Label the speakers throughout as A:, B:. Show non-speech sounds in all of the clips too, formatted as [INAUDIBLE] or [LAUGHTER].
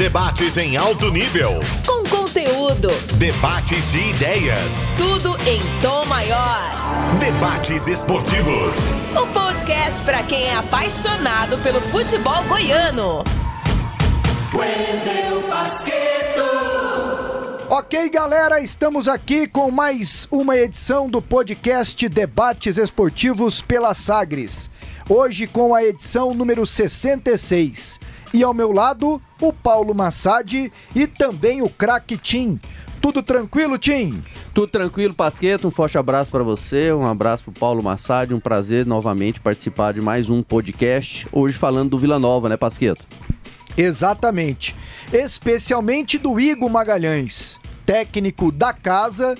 A: Debates em alto nível.
B: Com conteúdo.
A: Debates de ideias.
B: Tudo em tom maior.
A: Debates esportivos.
B: O podcast para quem é apaixonado pelo futebol goiano.
C: Wendel Basqueto.
D: Ok, galera, estamos aqui com mais uma edição do podcast Debates Esportivos pela Sagres. Hoje com a edição número 66. E ao meu lado, o Paulo Massad e também o craque Tim. Tudo tranquilo, Tim?
E: Tudo tranquilo, Pasqueto. Um forte abraço para você, um abraço para Paulo Massad. Um prazer novamente participar de mais um podcast. Hoje falando do Vila Nova, né, Pasqueto?
D: Exatamente. Especialmente do Igor Magalhães, técnico da casa,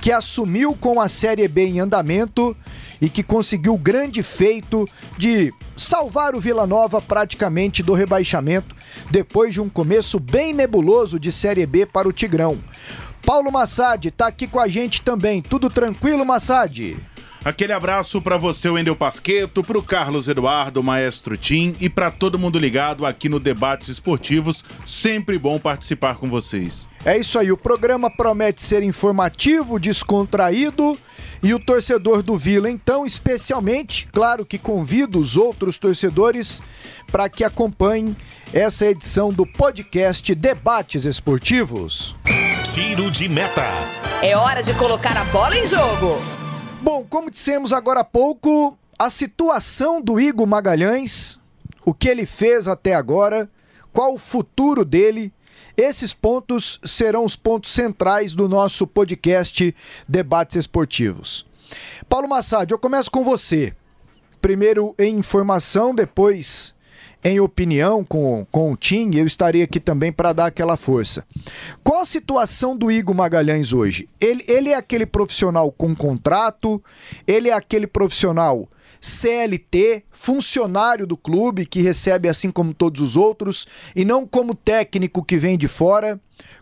D: que assumiu com a Série B em andamento e que conseguiu o grande feito de salvar o Vila Nova praticamente do rebaixamento depois de um começo bem nebuloso de Série B para o Tigrão. Paulo Massad está aqui com a gente também. Tudo tranquilo, Massad?
F: Aquele abraço para você, Wendel Pasqueto, para o Carlos Eduardo, Maestro Tim e para todo mundo ligado aqui no Debates Esportivos. Sempre bom participar com vocês.
D: É isso aí, o programa promete ser informativo, descontraído e o torcedor do Vila, então, especialmente, claro que convido os outros torcedores para que acompanhem essa edição do podcast Debates Esportivos.
A: Tiro de meta.
B: É hora de colocar a bola em jogo.
D: Bom, como dissemos agora há pouco, a situação do Igor Magalhães, o que ele fez até agora, qual o futuro dele, esses pontos serão os pontos centrais do nosso podcast Debates Esportivos. Paulo Massad, eu começo com você. Primeiro em informação, depois em opinião com, com o Tim, eu estarei aqui também para dar aquela força. Qual a situação do Igor Magalhães hoje? Ele, ele é aquele profissional com contrato, ele é aquele profissional CLT, funcionário do clube que recebe assim como todos os outros e não como técnico que vem de fora.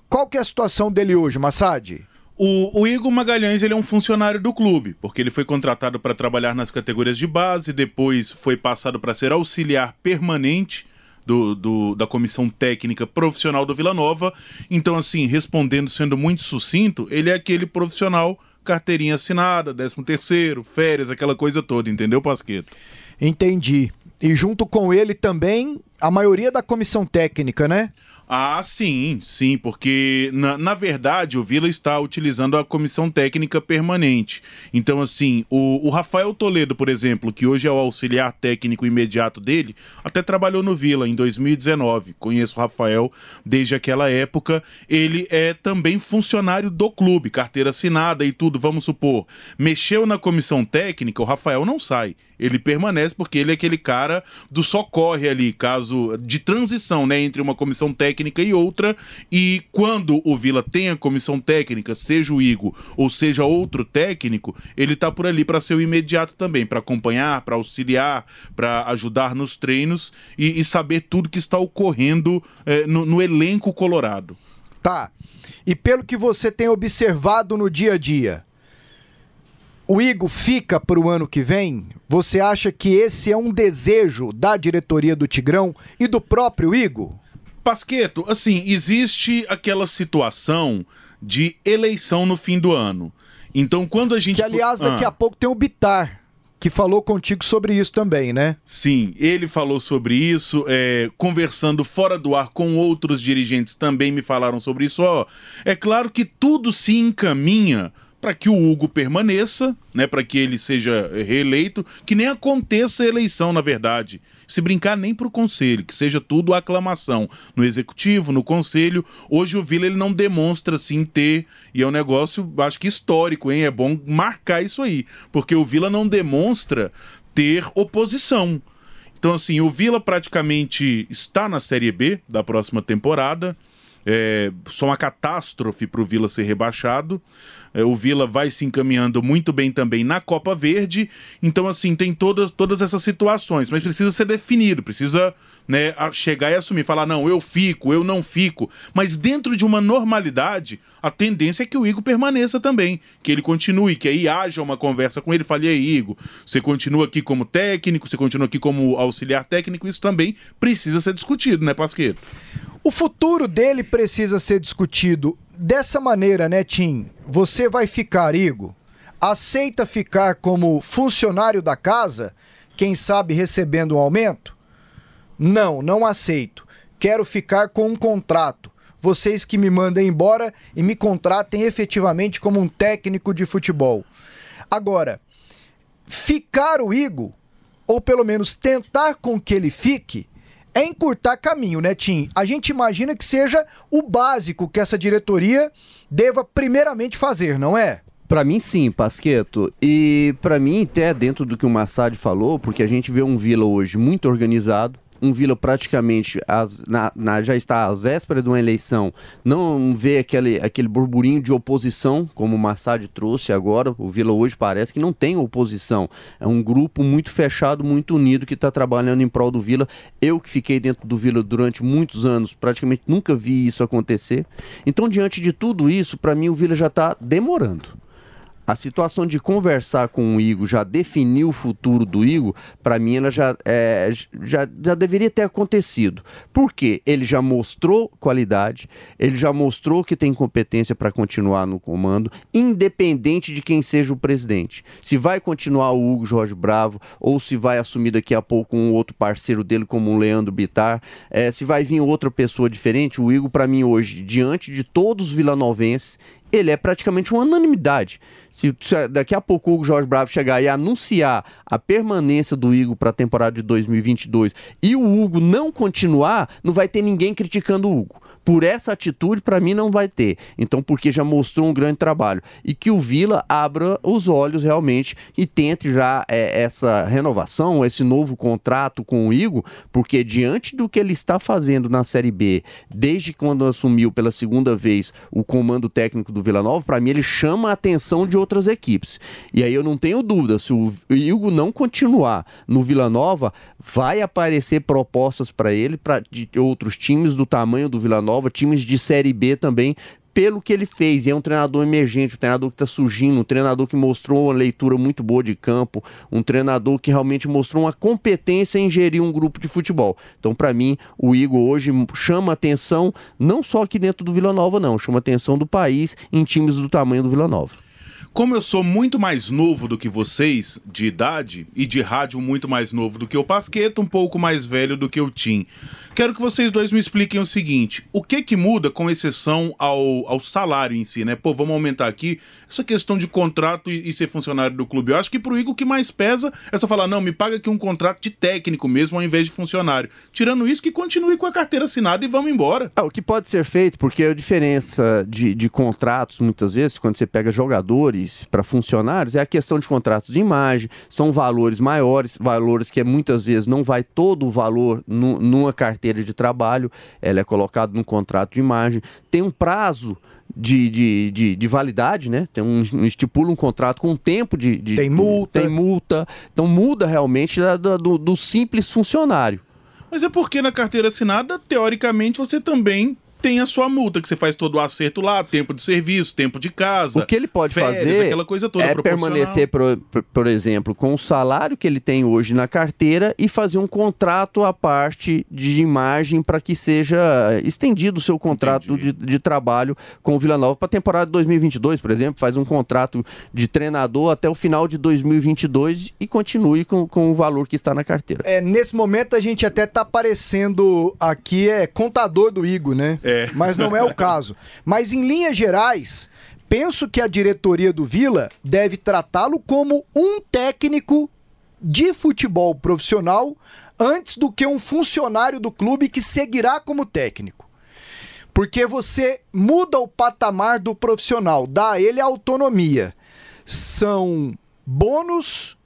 D: Qual que é a situação dele hoje, Massad?
F: O, o, Igor Magalhães ele é um funcionário do clube, porque ele foi contratado para trabalhar nas categorias de base, depois foi passado para ser auxiliar permanente do, do, da comissão técnica profissional do Vila Nova. Então, assim, respondendo, sendo muito sucinto, ele é aquele profissional carteirinha assinada, 13 terceiro, férias, aquela coisa toda, entendeu, Pasqueto?
D: Entendi. E junto com ele também a maioria da comissão técnica, né?
F: Ah, sim, sim, porque na, na verdade o Vila está utilizando a comissão técnica permanente. Então, assim, o, o Rafael Toledo, por exemplo, que hoje é o auxiliar técnico imediato dele, até trabalhou no Vila em 2019. Conheço o Rafael desde aquela época. Ele é também funcionário do clube, carteira assinada e tudo, vamos supor. Mexeu na comissão técnica, o Rafael não sai. Ele permanece porque ele é aquele cara do socorre ali, caso de transição, né, entre uma comissão técnica e outra. E quando o Vila tem a comissão técnica, seja o Igor ou seja outro técnico, ele tá por ali para ser o imediato também, para acompanhar, para auxiliar, para ajudar nos treinos e, e, saber tudo que está ocorrendo é, no, no elenco colorado.
D: Tá. E pelo que você tem observado no dia a dia, o Igor fica para o ano que vem? Você acha que esse é um desejo da diretoria do Tigrão e do próprio Igor?
F: Pasqueto, assim, existe aquela situação de eleição no fim do ano. Então, quando a gente.
D: Que, aliás, daqui ah. a pouco tem o Bitar que falou contigo sobre isso também, né?
F: Sim, ele falou sobre isso, é, conversando fora do ar com outros dirigentes também me falaram sobre isso. Ó, é claro que tudo se encaminha para que o Hugo permaneça, né, para que ele seja reeleito, que nem aconteça a eleição, na verdade. Se brincar nem para o conselho, que seja tudo aclamação no executivo, no conselho. Hoje o Vila ele não demonstra assim ter, e é um negócio, acho que histórico, hein? É bom marcar isso aí, porque o Vila não demonstra ter oposição. Então, assim, o Vila praticamente está na Série B da próxima temporada. É só uma catástrofe para o Vila ser rebaixado. É, o Vila vai se encaminhando muito bem também na Copa Verde. Então, assim, tem todas, todas essas situações, mas precisa ser definido, precisa né, chegar e assumir, falar, não, eu fico, eu não fico. Mas dentro de uma normalidade, a tendência é que o Igor permaneça também, que ele continue, que aí haja uma conversa com ele, fale, aí, Igor, você continua aqui como técnico, você continua aqui como auxiliar técnico, isso também precisa ser discutido, né, Pasqueto?
D: O futuro dele precisa ser discutido dessa maneira, né, Tim? Você vai ficar, Igor? Aceita ficar como funcionário da casa? Quem sabe recebendo um aumento? Não, não aceito. Quero ficar com um contrato. Vocês que me mandem embora e me contratem efetivamente como um técnico de futebol. Agora, ficar o Igor, ou pelo menos tentar com que ele fique, é encurtar caminho, né, Tim? A gente imagina que seja o básico que essa diretoria deva primeiramente fazer, não é?
E: Para mim, sim, Pasqueto. E para mim, até dentro do que o Massad falou, porque a gente vê um Vila hoje muito organizado, um Vila praticamente as, na, na, já está às vésperas de uma eleição, não vê aquele, aquele burburinho de oposição, como o Massad trouxe agora. O Vila hoje parece que não tem oposição. É um grupo muito fechado, muito unido, que está trabalhando em prol do Vila. Eu que fiquei dentro do Vila durante muitos anos, praticamente nunca vi isso acontecer. Então, diante de tudo isso, para mim o Vila já está demorando a situação de conversar com o Igor, já definir o futuro do Igor, para mim ela já, é, já, já deveria ter acontecido. Porque ele já mostrou qualidade, ele já mostrou que tem competência para continuar no comando, independente de quem seja o presidente. Se vai continuar o Hugo Jorge Bravo, ou se vai assumir daqui a pouco um outro parceiro dele, como o Leandro Bitar, é, se vai vir outra pessoa diferente, o Igor, para mim, hoje, diante de todos os vilanovenses, ele é praticamente uma unanimidade. Se, se, daqui a pouco o Jorge Bravo chegar e anunciar a permanência do Igor para a temporada de 2022 e o Hugo não continuar, não vai ter ninguém criticando o Hugo por essa atitude, para mim, não vai ter. Então, porque já mostrou um grande trabalho. E que o Vila abra os olhos realmente e tente já é, essa renovação, esse novo contrato com o Igor, porque diante do que ele está fazendo na Série B, desde quando assumiu pela segunda vez o comando técnico do Vila Nova, para mim ele chama a atenção de outras equipes. E aí eu não tenho dúvida, se o Igor não continuar no Vila Nova, vai aparecer propostas para ele, para outros times do tamanho do Vila Nova Nova, times de Série B também, pelo que ele fez. E é um treinador emergente, um treinador que está surgindo, um treinador que mostrou uma leitura muito boa de campo, um treinador que realmente mostrou uma competência em gerir um grupo de futebol. Então, para mim, o Igor hoje chama atenção, não só aqui dentro do Vila Nova, não, chama atenção do país em times do tamanho do Vila Nova.
F: Como eu sou muito mais novo do que vocês, de idade, e de rádio muito mais novo do que o Pasqueta, um pouco mais velho do que o Tim, quero que vocês dois me expliquem o seguinte: o que que muda com exceção ao, ao salário em si, né? Pô, vamos aumentar aqui essa questão de contrato e, e ser funcionário do clube. Eu acho que pro Igor o que mais pesa é só falar, não, me paga aqui um contrato de técnico mesmo ao invés de funcionário. Tirando isso, que continue com a carteira assinada e vamos embora.
E: Ah, o que pode ser feito, porque a diferença de, de contratos, muitas vezes, quando você pega jogadores para funcionários é a questão de contratos de imagem, são valores maiores, valores que muitas vezes não vai todo o valor nu, numa carteira de trabalho, ela é colocado num contrato de imagem, tem um prazo de, de, de, de, validade, né? Tem um, estipula um contrato com um tempo de, de
D: tem multa,
E: tem multa, então muda realmente da, do, do simples funcionário.
F: Mas é porque na carteira assinada, teoricamente, você também tem a sua multa, que você faz todo o acerto lá, tempo de serviço, tempo de casa.
E: O que ele pode férias, fazer
F: aquela coisa toda
E: é permanecer, por, por, exemplo, com o salário que ele tem hoje na carteira e fazer um contrato à parte de imagem para que seja estendido o seu contrato de, de, trabalho com o Vila Nova para a temporada de 2022, por exemplo, faz um contrato de treinador até o final de 2022 e continue com, com o valor que está na carteira.
D: É, nesse momento a gente até está aparecendo aqui é contador do Igor, né?
F: É.
D: Mas não é o caso. Mas em linhas gerais, penso que a diretoria do Vila deve tratá-lo como um técnico de futebol profissional antes do que um funcionário do clube que seguirá como técnico. Porque você muda o patamar do profissional, dá a ele autonomia. São bônus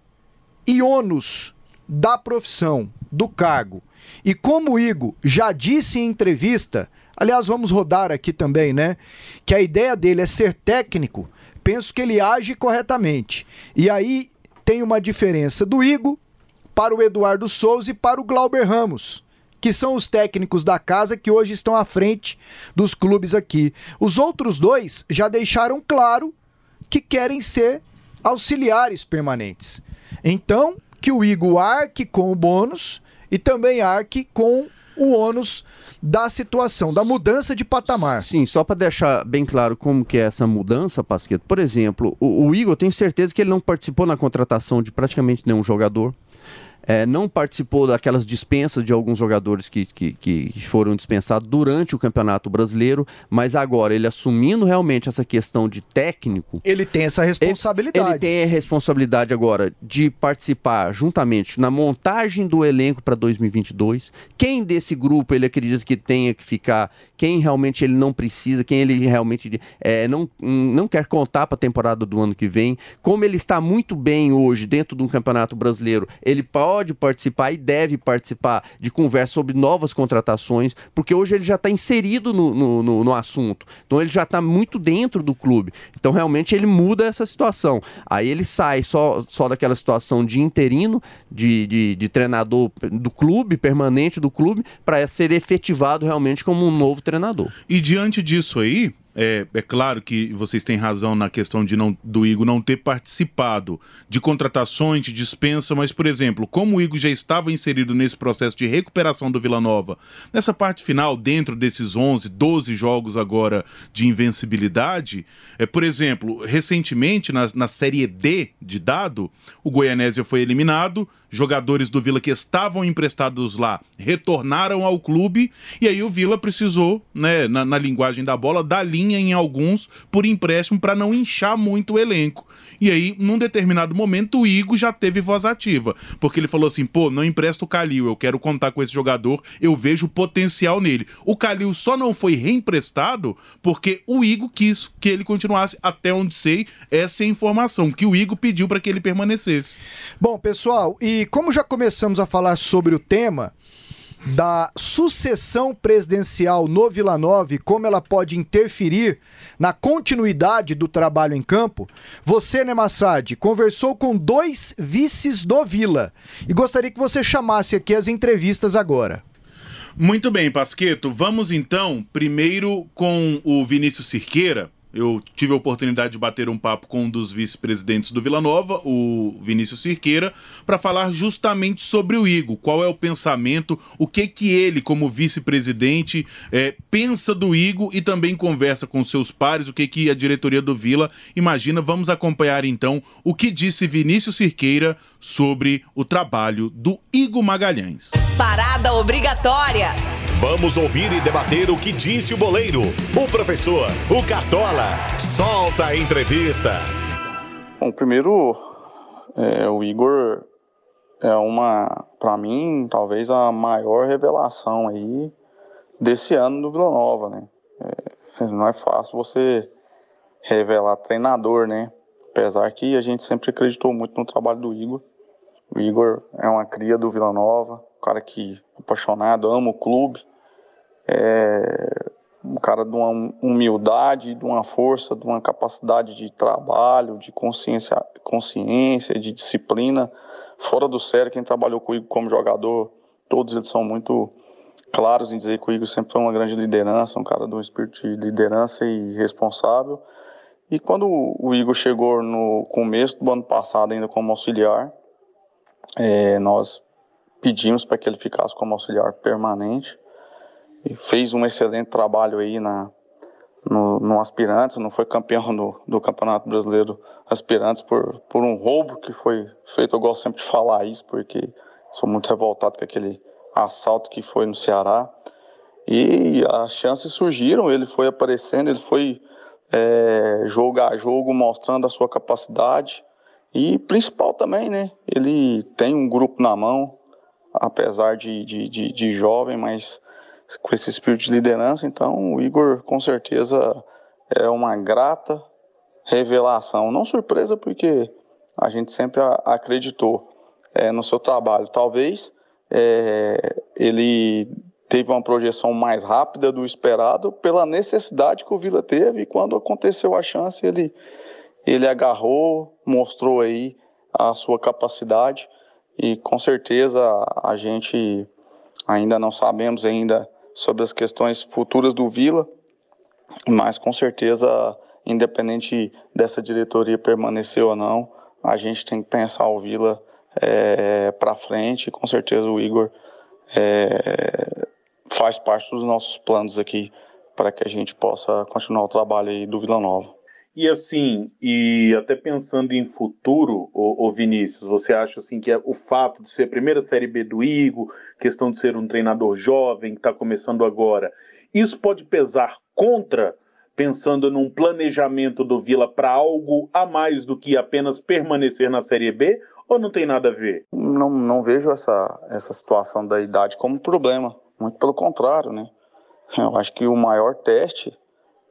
D: e ônus da profissão, do cargo. E como o Igor já disse em entrevista, Aliás, vamos rodar aqui também, né? Que a ideia dele é ser técnico. Penso que ele age corretamente. E aí tem uma diferença do Igor para o Eduardo Souza e para o Glauber Ramos, que são os técnicos da casa que hoje estão à frente dos clubes aqui. Os outros dois já deixaram claro que querem ser auxiliares permanentes. Então, que o Igor arque com o bônus e também arque com o ônus da situação, da mudança de patamar.
E: Sim, só para deixar bem claro como que é essa mudança, Pasqueto. Por exemplo, o, o Igor, eu tenho certeza que ele não participou na contratação de praticamente nenhum jogador é, não participou daquelas dispensas de alguns jogadores que, que, que, foram dispensados durante o Campeonato Brasileiro, mas agora ele assumindo realmente essa questão de técnico.
D: Ele tem essa responsabilidade.
E: Ele, ele tem a responsabilidade agora de participar juntamente na montagem do elenco para 2022. Quem desse grupo ele acredita que tenha que ficar, quem realmente ele não precisa, quem ele realmente é, não, não quer contar para a temporada do ano que vem. Como ele está muito bem hoje dentro de um Campeonato Brasileiro, ele pode pode participar e deve participar de conversa sobre novas contratações, porque hoje ele já está inserido no, no, no, no, assunto. Então ele já está muito dentro do clube. Então realmente ele muda essa situação. Aí ele sai só, só daquela situação de interino, de, de, de treinador do clube, permanente do clube, para ser efetivado realmente como um novo treinador.
F: E diante disso aí, é, é, claro que vocês têm razão na questão de não, do Igor não ter participado de contratações, de dispensa, mas, por exemplo, como o Igor já estava inserido nesse processo de recuperação do Vila Nova, nessa parte final, dentro desses 11, 12 jogos agora de invencibilidade, é, por exemplo, recentemente na, na Série D de dado, o Goianésia foi eliminado, jogadores do Vila que estavam emprestados lá retornaram ao clube e aí o Vila precisou, né, na, na linguagem da bola, dar linha em alguns por empréstimo para não inchar muito o elenco. E aí, num determinado momento, o Igor já teve voz ativa, porque ele falou assim: pô, não empresto o Calil, eu quero contar com esse jogador, eu vejo potencial nele. O Calil só não foi reemprestado porque o Igor quis que ele continuasse, até onde sei, essa é a informação, que o Igor pediu para que ele permanecesse.
D: Bom, pessoal, e como já começamos a falar sobre o tema, da sucessão presidencial no Vila Nova e como ela pode interferir na continuidade do trabalho em campo, você, Nemassad, conversou com dois vices do Vila e gostaria que você chamasse aqui as entrevistas agora.
F: Muito bem, Pasqueto. Vamos então primeiro com o Vinícius Cirqueira eu tive a oportunidade de bater um papo com um dos vice-presidentes do Vila Nova, o Vinícius Cirqueira, para falar justamente sobre o Igor. Qual é o pensamento, o que que ele, como vice-presidente, é, pensa do Igor e também conversa com seus pares, o que que a diretoria do Vila imagina. Vamos acompanhar então o que disse Vinícius Cirqueira sobre o trabalho do Igor Magalhães.
B: Parada obrigatória.
A: Vamos ouvir e debater o que disse o boleiro, o professor, o Cartola. Solta a entrevista.
C: Bom, primeiro, é, o Igor é uma, para mim, talvez a maior revelação aí desse ano do Vila Nova, né? É, não é fácil você revelar treinador, né? Apesar que a gente sempre acreditou muito no trabalho do Igor. O Igor é uma cria do Vila Nova, um cara que é apaixonado, ama o clube é um cara de uma humildade, de uma força, de uma capacidade de trabalho, de consciência, consciência, de disciplina, fora do sério. Quem trabalhou com o Igor como jogador, todos eles são muito claros em dizer que o Igor sempre foi uma grande liderança, um cara de um espírito de liderança e responsável. E quando o Igor chegou no começo do ano passado, ainda como auxiliar, é, nós pedimos para que ele ficasse como auxiliar permanente fez um excelente trabalho aí na, no, no Aspirantes, não foi campeão do, do Campeonato Brasileiro Aspirantes por, por um roubo que foi feito. Eu gosto sempre de falar isso, porque sou muito revoltado com aquele assalto que foi no Ceará. E as chances surgiram, ele foi aparecendo, ele foi é, jogo jogo mostrando a sua capacidade. E principal também, né? Ele tem um grupo na mão, apesar de, de, de, de jovem, mas com esse espírito de liderança. Então, o Igor, com certeza, é uma grata revelação. Não surpresa, porque a gente sempre acreditou é, no seu trabalho. Talvez é, ele teve uma projeção mais rápida do esperado pela necessidade que o Vila teve. E quando aconteceu a chance, ele, ele agarrou, mostrou aí a sua capacidade. E com certeza a gente ainda não sabemos ainda sobre as questões futuras do Vila, mas com certeza, independente dessa diretoria permanecer ou não, a gente tem que pensar o Vila é, para frente. Com certeza o Igor é, faz parte dos nossos planos aqui para que a gente possa continuar o trabalho aí do Vila Nova.
F: E assim, e até pensando em futuro, o, Vinícius, você acha assim que é o fato de ser a primeira série B do Igo, questão de ser um treinador jovem que está começando agora, isso pode pesar contra, pensando num planejamento do Vila para algo a mais do que apenas permanecer na série B, ou não tem nada a ver?
C: Não, não vejo essa, essa situação da idade como problema, muito pelo contrário, né? Eu acho que o maior teste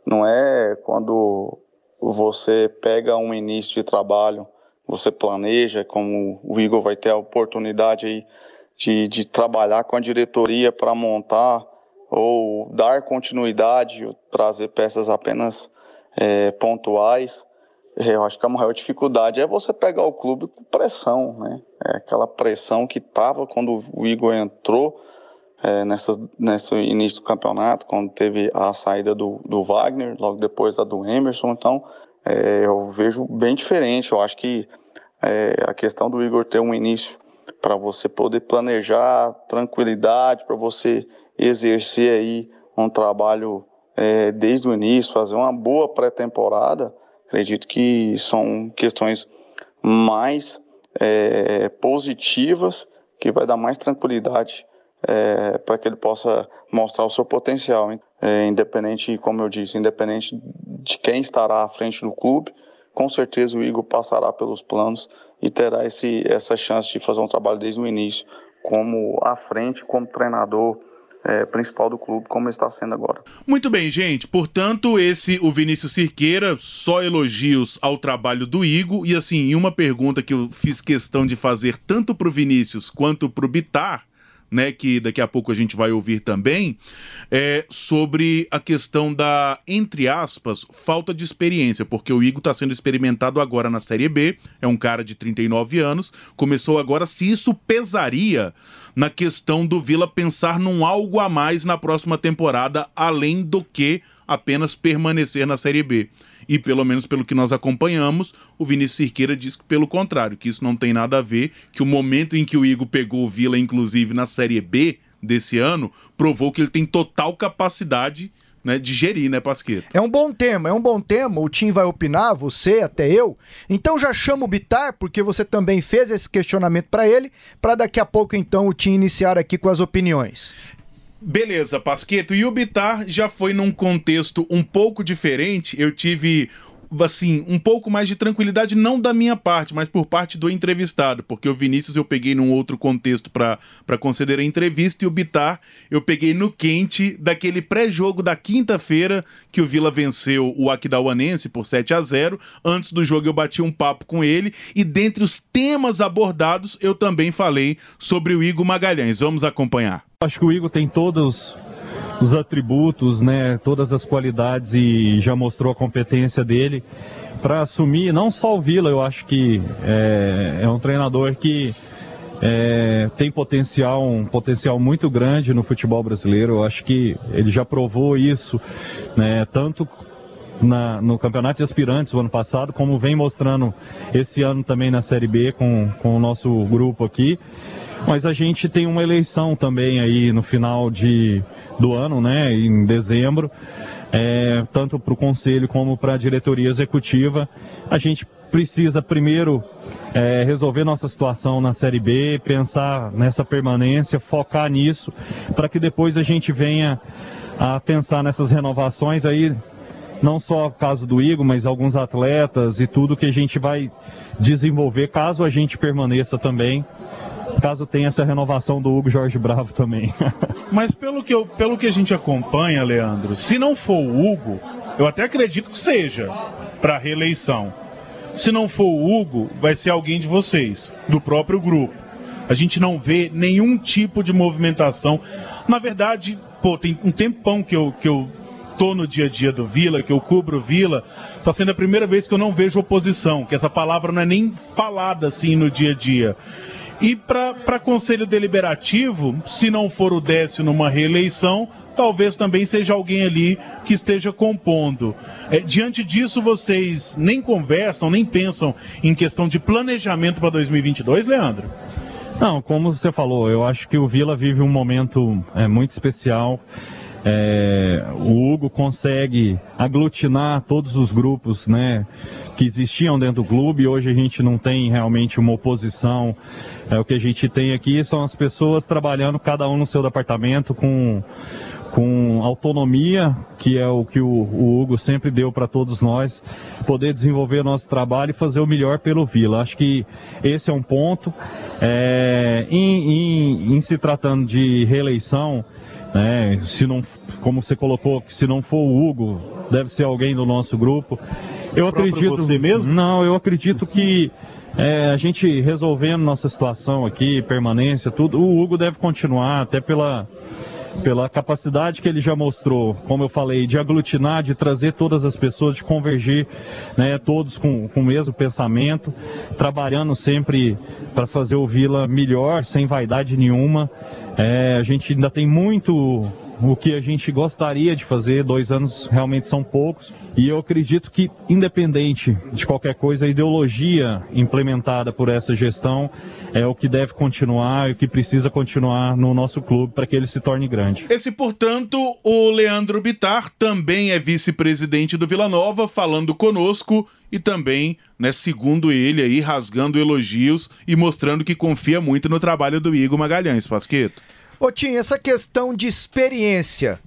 C: não é quando você pega um início de trabalho, você planeja, como o Igor vai ter a oportunidade aí de, de trabalhar com a diretoria para montar ou dar continuidade, trazer peças apenas é, pontuais. É, eu acho que a maior dificuldade é você pegar o clube com pressão, né? É aquela pressão que estava quando o Igor entrou é, nessa, nesse início do campeonato, quando teve a saída do, do Wagner, logo depois a do Emerson. Então, é, eu vejo bem diferente. Eu acho que é, a questão do Igor ter um início para você poder planejar, tranquilidade, para você exercer aí um trabalho é, desde o início, fazer uma boa pré-temporada, acredito que são questões mais positivas que vai dar mais tranquilidade é, para que ele possa mostrar o seu potencial, é, independente, como eu disse, independente de quem estará à frente do clube, com certeza o Igor passará pelos planos e terá esse, essa chance de fazer um trabalho desde o início, como à frente, como treinador, é, principal do clube, como está sendo agora.
F: Muito bem, gente. Portanto, esse o Vinícius Cirqueira, só elogios ao trabalho do Igor. E assim, uma pergunta que eu fiz questão de fazer tanto para o Vinícius quanto para o Bitar né, que daqui a pouco a gente vai ouvir também, é sobre a questão da, entre aspas, falta de experiência, porque o Igor está sendo experimentado agora na Série B, é um cara de 39 anos, começou agora, se isso pesaria na questão do Vila pensar num algo a mais na próxima temporada, além do que apenas permanecer na Série B. E pelo menos pelo que nós acompanhamos, o Vinícius Cirqueira diz que pelo contrário, que isso não tem nada a ver, que o momento em que o Igor pegou o Vila, inclusive na Série B desse ano, provou que ele tem total capacidade né, de gerir, né, Pasqueta?
D: É um bom tema, é um bom tema. O Tim vai opinar, você, até eu. Então já chamo o Bitar, porque você também fez esse questionamento para ele, para daqui a pouco então o Tim iniciar aqui com as opiniões.
F: Beleza, Pasqueto. E o Bitar já foi num contexto um pouco diferente. Eu tive assim, um pouco mais de tranquilidade, não da minha parte, mas por parte do entrevistado, porque o Vinícius eu peguei num outro contexto para conceder a entrevista e o Bitar eu peguei no quente daquele pré-jogo da quinta-feira que o Vila venceu o Aquidauanense por 7 a 0 Antes do jogo eu bati um papo com ele e dentre os temas abordados eu também falei sobre o Igor Magalhães. Vamos acompanhar.
G: Acho que o Igor tem todos os atributos, né, todas as qualidades e já mostrou a competência dele para assumir não só o Vila, eu acho que é, é um treinador que é, tem potencial, um potencial muito grande no futebol brasileiro. Eu acho que ele já provou isso, né, tanto na, no Campeonato de Aspirantes o ano passado, como vem mostrando esse ano também na Série B com, com o nosso grupo aqui. Mas a gente tem uma eleição também aí no final de, do ano, né, em dezembro, é, tanto para o Conselho como para a diretoria executiva. A gente precisa primeiro é, resolver nossa situação na Série B, pensar nessa permanência, focar nisso, para que depois a gente venha a pensar nessas renovações aí, não só o caso do Igor, mas alguns atletas e tudo que a gente vai desenvolver caso a gente permaneça também caso tenha essa renovação do Hugo Jorge Bravo também. [LAUGHS]
F: Mas pelo que, eu, pelo que a gente acompanha, Leandro, se não for o Hugo, eu até acredito que seja para reeleição. Se não for o Hugo, vai ser alguém de vocês, do próprio grupo. A gente não vê nenhum tipo de movimentação. Na verdade, pô, tem um tempão que eu, que eu tô no dia a dia do Vila, que eu cubro o Vila, está sendo a primeira vez que eu não vejo oposição, que essa palavra não é nem falada assim no dia a dia. E para Conselho Deliberativo, se não for o Décio numa reeleição, talvez também seja alguém ali que esteja compondo. É, diante disso, vocês nem conversam, nem pensam em questão de planejamento para 2022, Leandro?
G: Não, como você falou, eu acho que o Vila vive um momento é, muito especial. É, o Hugo consegue aglutinar todos os grupos né, que existiam dentro do clube. Hoje a gente não tem realmente uma oposição. É, o que a gente tem aqui são as pessoas trabalhando, cada um no seu departamento, com, com autonomia, que é o que o, o Hugo sempre deu para todos nós, poder desenvolver nosso trabalho e fazer o melhor pelo Vila. Acho que esse é um ponto. É, em, em, em se tratando de reeleição, né? Se não, como você colocou, se não for o Hugo, deve ser alguém do nosso grupo. Eu acredito.
H: Você mesmo?
G: Não, eu acredito que é, a gente resolvendo nossa situação aqui, permanência, tudo, o Hugo deve continuar, até pela pela capacidade que ele já mostrou, como eu falei, de aglutinar, de trazer todas as pessoas, de convergir, né, todos com, com o mesmo pensamento, trabalhando sempre para fazer o Vila melhor, sem vaidade nenhuma. É, a gente ainda tem muito o que a gente gostaria de fazer, dois anos realmente são poucos, e eu acredito que, independente de qualquer coisa, a ideologia implementada por essa gestão é o que deve continuar e o que precisa continuar no nosso clube para que ele se torne grande.
F: Esse, portanto, o Leandro Bitar também é vice-presidente do Vila Nova, falando conosco e também, né, segundo ele aí, rasgando elogios e mostrando que confia muito no trabalho do Igor Magalhães, Pasqueto.
D: Ô Tim, essa questão de experiência.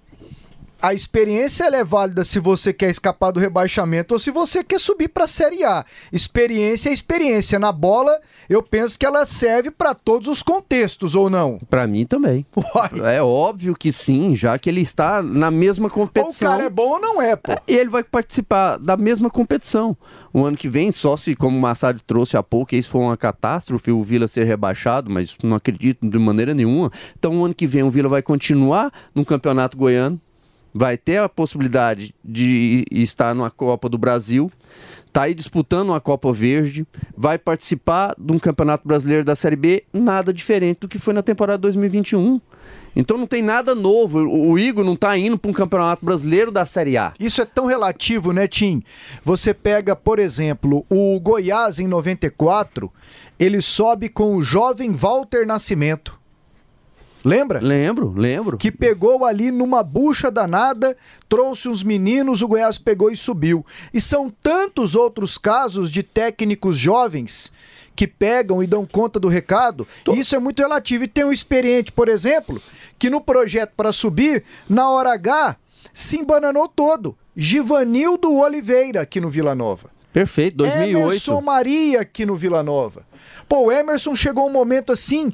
D: A experiência é válida se você quer escapar do rebaixamento ou se você quer subir para a Série A. Experiência é experiência. Na bola, eu penso que ela serve para todos os contextos, ou não?
E: Para mim também.
D: Uai.
E: É óbvio que sim, já que ele está na mesma
D: Ou o
E: competição.
D: cara é bom ou não é, pô.
E: E ele vai participar da mesma competição. O ano que vem, só se, como o Massad trouxe há pouco, isso foi uma catástrofe, o Vila ser rebaixado, mas não acredito de maneira nenhuma. Então, o ano que vem, o Vila vai continuar no Campeonato Goiano, vai ter a possibilidade de estar numa Copa do Brasil, tá aí disputando uma Copa Verde, vai participar de um Campeonato Brasileiro da Série B, nada diferente do que foi na temporada 2021. Então não tem nada novo. O Igor não tá indo para um Campeonato Brasileiro da Série A.
D: Isso é tão relativo, né, Tim? Você pega, por exemplo, o Goiás em 94, ele sobe com o jovem Walter Nascimento. Lembra?
E: Lembro, lembro.
D: que pegou ali numa bucha danada, trouxe uns meninos, o Goiás pegou e subiu. E são tantos outros casos de técnicos jovens que pegam e dão conta do recado. E Isso é muito relativo. E tem um experiente, por exemplo, que no projeto para subir, na hora H, se embananou todo. Givanildo Oliveira aqui no Vila Nova.
E: Perfeito, 2008.
D: Emerson Maria aqui no Vila Nova. Pô, o Emerson chegou um momento assim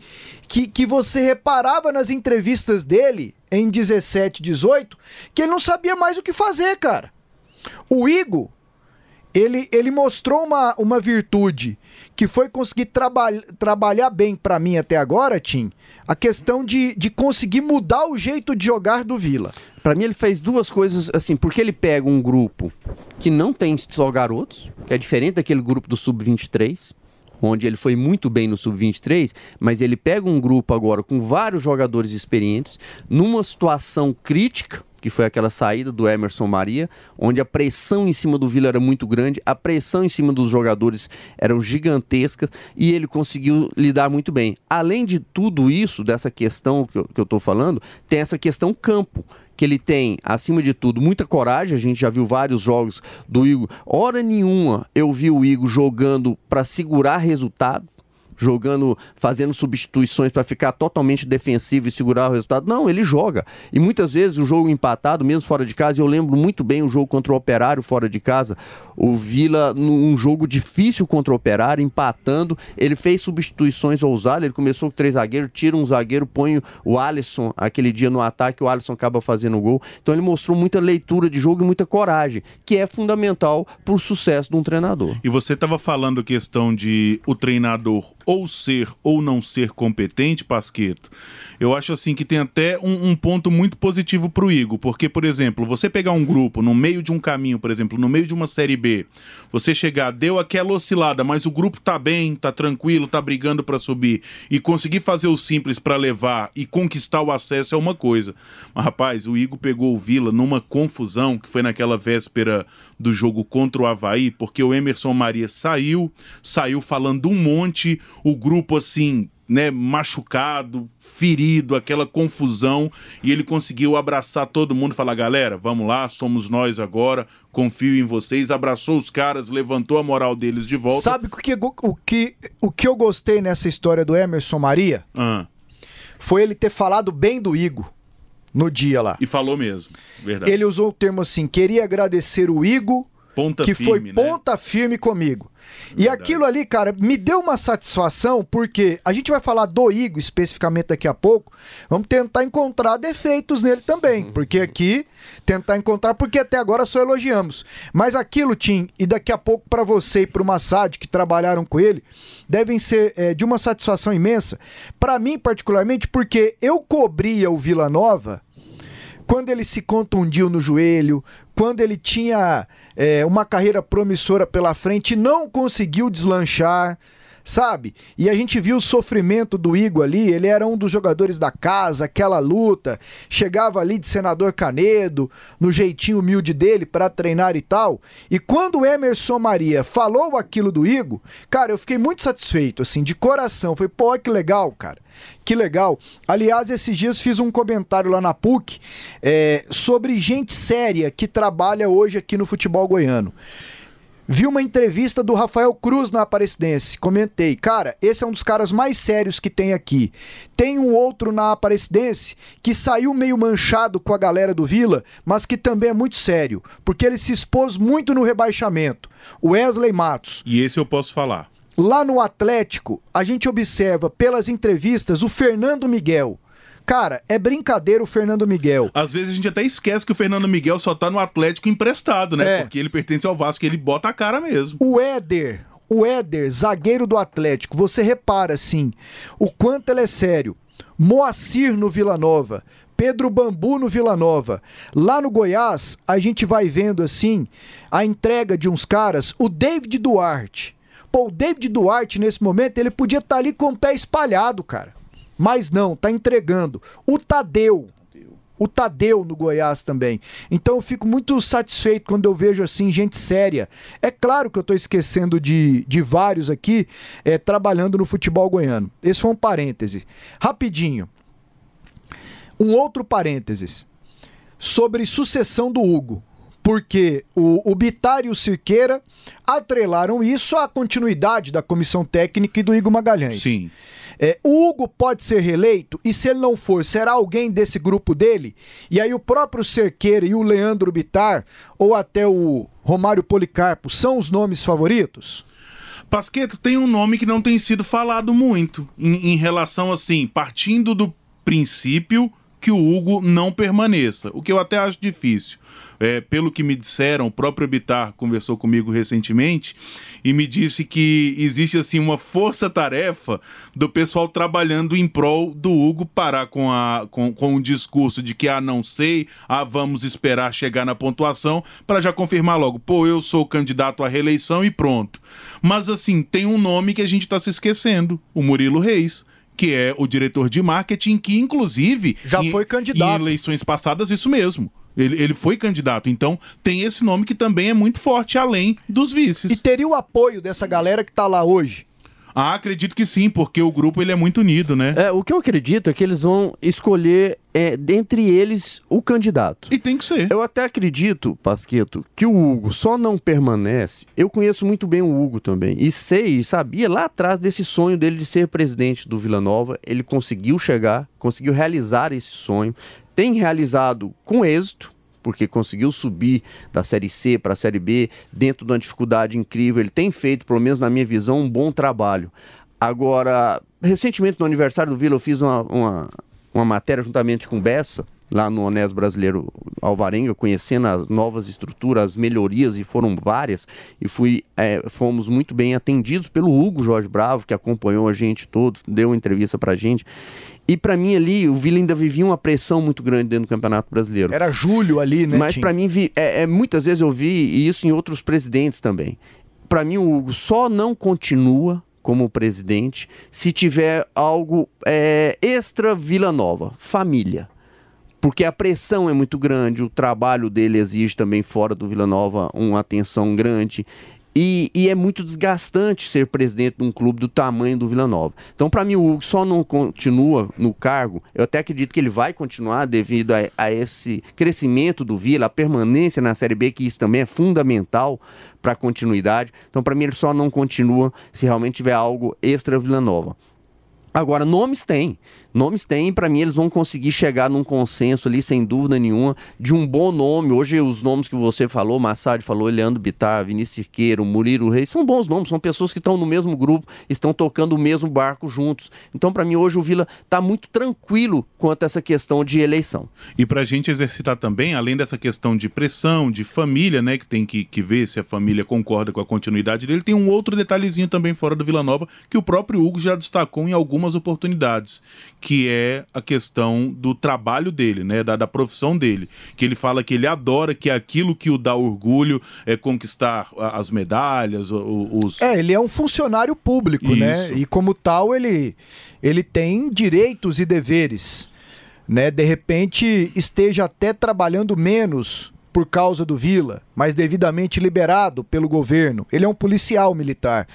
D: que, que você reparava nas entrevistas dele em 17, 18, que ele não sabia mais o que fazer, cara. O Igor, ele, ele mostrou uma, uma virtude que foi conseguir traba trabalhar bem pra mim até agora, Tim, a questão de, de conseguir mudar o jeito de jogar do Vila.
E: Pra mim ele fez duas coisas assim, porque ele pega um grupo que não tem só garotos, que é diferente daquele grupo do sub-23, onde ele foi muito bem no sub-23, mas ele pega um grupo agora com vários jogadores experientes, numa situação crítica, que foi aquela saída do Emerson Maria, onde a pressão em cima do Vila era muito grande, a pressão em cima dos jogadores eram gigantescas e ele conseguiu lidar muito bem. Além de tudo isso, dessa questão que eu, tô falando, tem essa questão campo que ele tem, acima de tudo, muita coragem. A gente já viu vários jogos do Igor. Hora nenhuma eu vi o Igor jogando para segurar resultado. Jogando, fazendo substituições para ficar totalmente defensivo e segurar o resultado. Não, ele joga. E muitas vezes o jogo empatado, mesmo fora de casa, eu lembro muito bem o jogo contra o Operário fora de casa. O Vila, num jogo difícil contra o Operário, empatando, ele fez substituições ousadas. Ele começou com três zagueiros, tira um zagueiro, põe o Alisson aquele dia no ataque, o Alisson acaba fazendo o gol. Então ele mostrou muita leitura de jogo e muita coragem, que é fundamental para o sucesso de um treinador.
F: E você estava falando questão de o treinador ou ser ou não ser competente, Pasqueto. Eu acho assim que tem até um, um ponto muito positivo pro Igor, porque, por exemplo, você pegar um grupo no meio de um caminho, por exemplo, no meio de uma série B, você chegar, deu aquela oscilada, mas o grupo tá bem, tá tranquilo, tá brigando para subir e conseguir fazer o simples para levar e conquistar o acesso é uma coisa. Mas rapaz, o Igor pegou o Vila numa confusão que foi naquela véspera do jogo contra o Havaí, porque o Emerson Maria saiu, saiu falando um monte, o grupo assim né, machucado, ferido, aquela confusão, e ele conseguiu abraçar todo mundo falar: galera, vamos lá, somos nós agora, confio em vocês. Abraçou os caras, levantou a moral deles de volta.
D: Sabe o que, o que, o que eu gostei nessa história do Emerson Maria?
F: Ah,
D: Foi ele ter falado bem do Igor no dia lá.
F: e falou mesmo, verdade.
D: Ele usou o termo assim: queria agradecer o Igor,
F: Ponta
D: que
F: firme,
D: foi
F: né?
D: ponta firme comigo. E aquilo ali, cara, me deu uma satisfação, porque a gente vai falar do Igor especificamente daqui a pouco. Vamos tentar encontrar defeitos nele também.
F: Uhum.
D: Porque aqui, tentar encontrar, porque até agora só elogiamos. Mas aquilo, Tim, e daqui a pouco para você e pro Massad, que trabalharam com ele, devem ser é, de uma satisfação imensa. Para mim, particularmente, porque eu cobria o Vila Nova quando ele se contundiu no joelho, quando ele tinha é, uma carreira promissora pela frente e não conseguiu deslanchar, sabe? E a gente viu o sofrimento do Igor ali, ele era um dos jogadores da casa, aquela luta, chegava ali de senador Canedo, no jeitinho humilde dele para treinar e tal. E quando o Emerson Maria falou aquilo do Igor, cara, eu fiquei muito satisfeito, assim, de coração. Foi, pô, que legal, cara. Que legal. Aliás, esses dias fiz um comentário lá na PUC é, sobre gente séria que trabalha hoje aqui no futebol goiano. Vi uma entrevista do Rafael Cruz na Aparecidense. Comentei, cara, esse é um dos caras mais sérios que tem aqui. Tem um outro na Aparecidense que saiu meio manchado com a galera do Vila, mas que também é muito sério, porque ele se expôs muito no rebaixamento. Wesley Matos.
F: E esse eu posso falar.
D: Lá no Atlético, a gente observa pelas entrevistas o Fernando Miguel. Cara, é brincadeira o Fernando Miguel.
F: Às vezes a gente até esquece que o Fernando Miguel só tá no Atlético emprestado, né?
D: É.
F: Porque ele pertence ao Vasco, ele bota a cara mesmo.
D: O Éder, o Éder, zagueiro do Atlético, você repara assim, o quanto ele é sério. Moacir no Vila Nova, Pedro Bambu no Vila Nova. Lá no Goiás, a gente vai vendo assim a entrega de uns caras, o David Duarte. Pô, o David Duarte nesse momento, ele podia estar ali com o pé espalhado, cara. Mas não, tá entregando. O Tadeu, o Tadeu no Goiás também. Então eu fico muito satisfeito quando eu vejo assim gente séria. É claro que eu estou esquecendo de, de vários aqui é, trabalhando no futebol goiano. Esse foi um parêntese. Rapidinho. Um outro parênteses sobre sucessão do Hugo. Porque o, o Bitar e o Cirqueira atrelaram isso à continuidade da comissão técnica e do Igor Magalhães.
F: Sim.
D: É, o Hugo pode ser reeleito e se ele não for, será alguém desse grupo dele? E aí o próprio Cerqueira e o Leandro Bitar, ou até o Romário Policarpo, são os nomes favoritos?
F: Pasqueto tem um nome que não tem sido falado muito em, em relação assim, partindo do princípio que o Hugo não permaneça, o que eu até acho difícil. É, pelo que me disseram, o próprio Bitar conversou comigo recentemente e me disse que existe assim uma força-tarefa do pessoal trabalhando em prol do Hugo parar com, a, com, com o discurso de que ah, não sei, ah, vamos esperar chegar na pontuação para já confirmar logo, pô, eu sou candidato à reeleição e pronto. Mas assim, tem um nome que a gente está se esquecendo, o Murilo Reis que é o diretor de marketing, que inclusive.
D: Já
F: em-
D: foi candidato.
F: Em eleições passadas, isso mesmo. Ele, ele foi candidato. Então, tem esse nome que também é muito forte, além dos vices.
D: E teria o apoio dessa galera que tá lá hoje?
F: Ah, acredito que sim, porque o grupo ele é muito unido, né?
E: É, o que eu acredito é que eles vão escolher, é, dentre eles, o candidato.
F: E tem que ser.
E: Eu até acredito, Pasqueto, que o Hugo só não permanece. Eu conheço muito bem o Hugo também. E sei, e sabia lá atrás desse sonho dele de ser presidente do Vila Nova. Ele conseguiu chegar, conseguiu realizar esse sonho. Tem realizado com êxito, porque conseguiu subir da Série C para a Série B dentro de uma dificuldade incrível. Ele tem feito, pelo menos na minha visão, um bom trabalho. Agora, recentemente no aniversário do Vila, eu fiz uma, uma, uma matéria juntamente com Bessa, lá no Honesto Brasileiro Alvarenga, conhecendo as novas estruturas, as melhorias, e foram várias, e fui, é, fomos muito bem atendidos pelo Hugo Jorge Bravo, que acompanhou a gente todo, deu uma entrevista pra gente. E pra mim ali, o Vila ainda vivia uma pressão muito grande dentro do Campeonato Brasileiro.
D: Era julho ali, né?
E: Mas pra mim, vi- é, é, muitas vezes eu vi isso em outros presidentes também. Pra mim, o Hugo só não continua como presidente se tiver algo é, extra Vila Nova, família. Porque a pressão é muito grande, o trabalho dele exige também fora do Vila Nova uma atenção grande. E, e, é muito desgastante ser presidente de um clube do tamanho do Vila Nova. Então, para mim, o Hugo só não continua no cargo. Eu até acredito que ele vai continuar devido a, a esse crescimento do Vila, a permanência na Série B, que isso também é fundamental para a continuidade. Então, para mim, ele só não continua se realmente tiver algo extra Vila Nova. Agora, nomes tem. Nomes tem, para mim eles vão conseguir chegar num consenso ali, sem dúvida nenhuma, de um bom nome. Hoje, os nomes que você falou, Massad falou, Leandro Bittar, Vinícius Cirqueiro, Murilo Reis, são bons nomes, são pessoas que estão no mesmo grupo, estão tocando o mesmo barco juntos. Então, para mim, hoje o Vila está muito tranquilo quanto a essa questão de eleição.
F: E para a gente exercitar também, além dessa questão de pressão, de família, né, que tem que, que ver se a família concorda com a continuidade dele, tem um outro detalhezinho também fora do Vila Nova, que o próprio Hugo já destacou em algumas oportunidades que é a questão do trabalho dele, né, da, da, profissão dele, que ele fala que ele adora, que é aquilo que o dá orgulho é conquistar as medalhas, os...
D: É, ele é um funcionário público, né, Isso. né, e como tal ele, ele tem direitos e deveres, né, de repente esteja até trabalhando menos por causa do Vila, mas devidamente liberado pelo governo. Ele é um policial militar.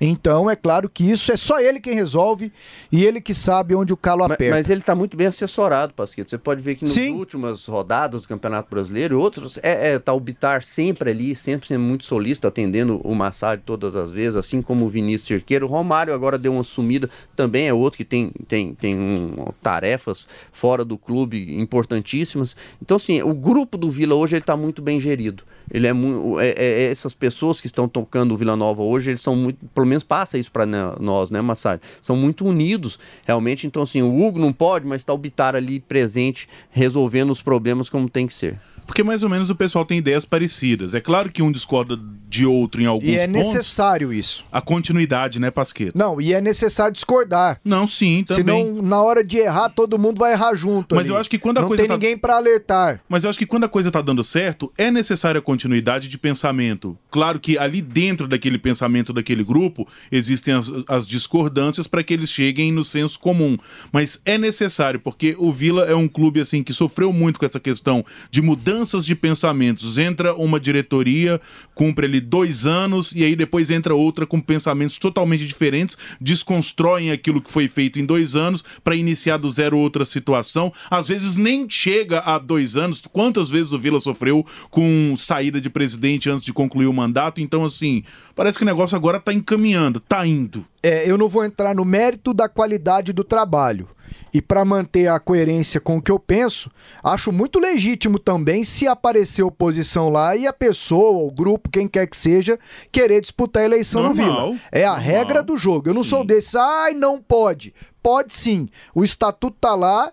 D: Então, é claro que isso é só ele quem resolve e ele que sabe onde o calo aperta.
E: Mas, mas ele está muito bem assessorado, Pasquito. Você pode ver que nas últimas rodadas do Campeonato Brasileiro e outros, é, é, tá o Bitar sempre ali, sempre sendo muito solícito, atendendo o Massad todas as vezes, assim como o Vinícius Cerqueiro. O Romário agora deu uma sumida, também é outro que tem, tem, tem um, tarefas fora do clube importantíssimas. Então, assim, o grupo do Vila hoje está muito bem gerido. Ele é, muito, é, é, essas pessoas que estão tocando o Vila Nova hoje, eles são muito, pelo menos passa isso para nós, né, Massari? São muito unidos, realmente. Então, assim, o Hugo não pode, mas está o Bitar ali presente, resolvendo os problemas como tem que ser.
F: Porque mais ou menos o pessoal tem ideias parecidas. É claro que um discorda de outro em alguns pontos.
D: E é
F: pontos,
D: necessário isso.
F: A continuidade, né, Pasqueta?
D: Não, e é necessário discordar.
F: Não, sim, também.
D: Senão, na hora de errar, todo mundo vai errar junto.
F: Mas ali. eu acho que quando a
D: Não
F: coisa.
D: Não tem
F: tá...
D: ninguém para alertar.
F: Mas eu acho que quando a coisa tá dando certo, é necessária a continuidade de pensamento. Claro que ali dentro daquele pensamento daquele grupo existem as, as discordâncias para que eles cheguem no senso comum. Mas é necessário, porque o Vila é um clube assim que sofreu muito com essa questão de mudanças de pensamento pensamentos. Entra uma diretoria, cumpre ali dois anos, e aí depois entra outra com pensamentos totalmente diferentes, desconstroem aquilo que foi feito em dois anos para iniciar do zero outra situação. Às vezes nem chega a dois anos. Quantas vezes o Vila sofreu com saída de presidente antes de concluir o mandato? Então, assim, parece que o negócio agora está encaminhando, está indo.
D: É, eu não vou entrar no mérito da qualidade do trabalho e para manter a coerência com o que eu penso, acho muito legítimo também se aparecer oposição lá e a pessoa, o grupo, quem quer que seja, querer disputar a eleição
F: normal,
D: no Vila. É a
F: normal.
D: regra do jogo. Eu não sim. sou desses, ai, não pode. Pode sim. O estatuto tá lá,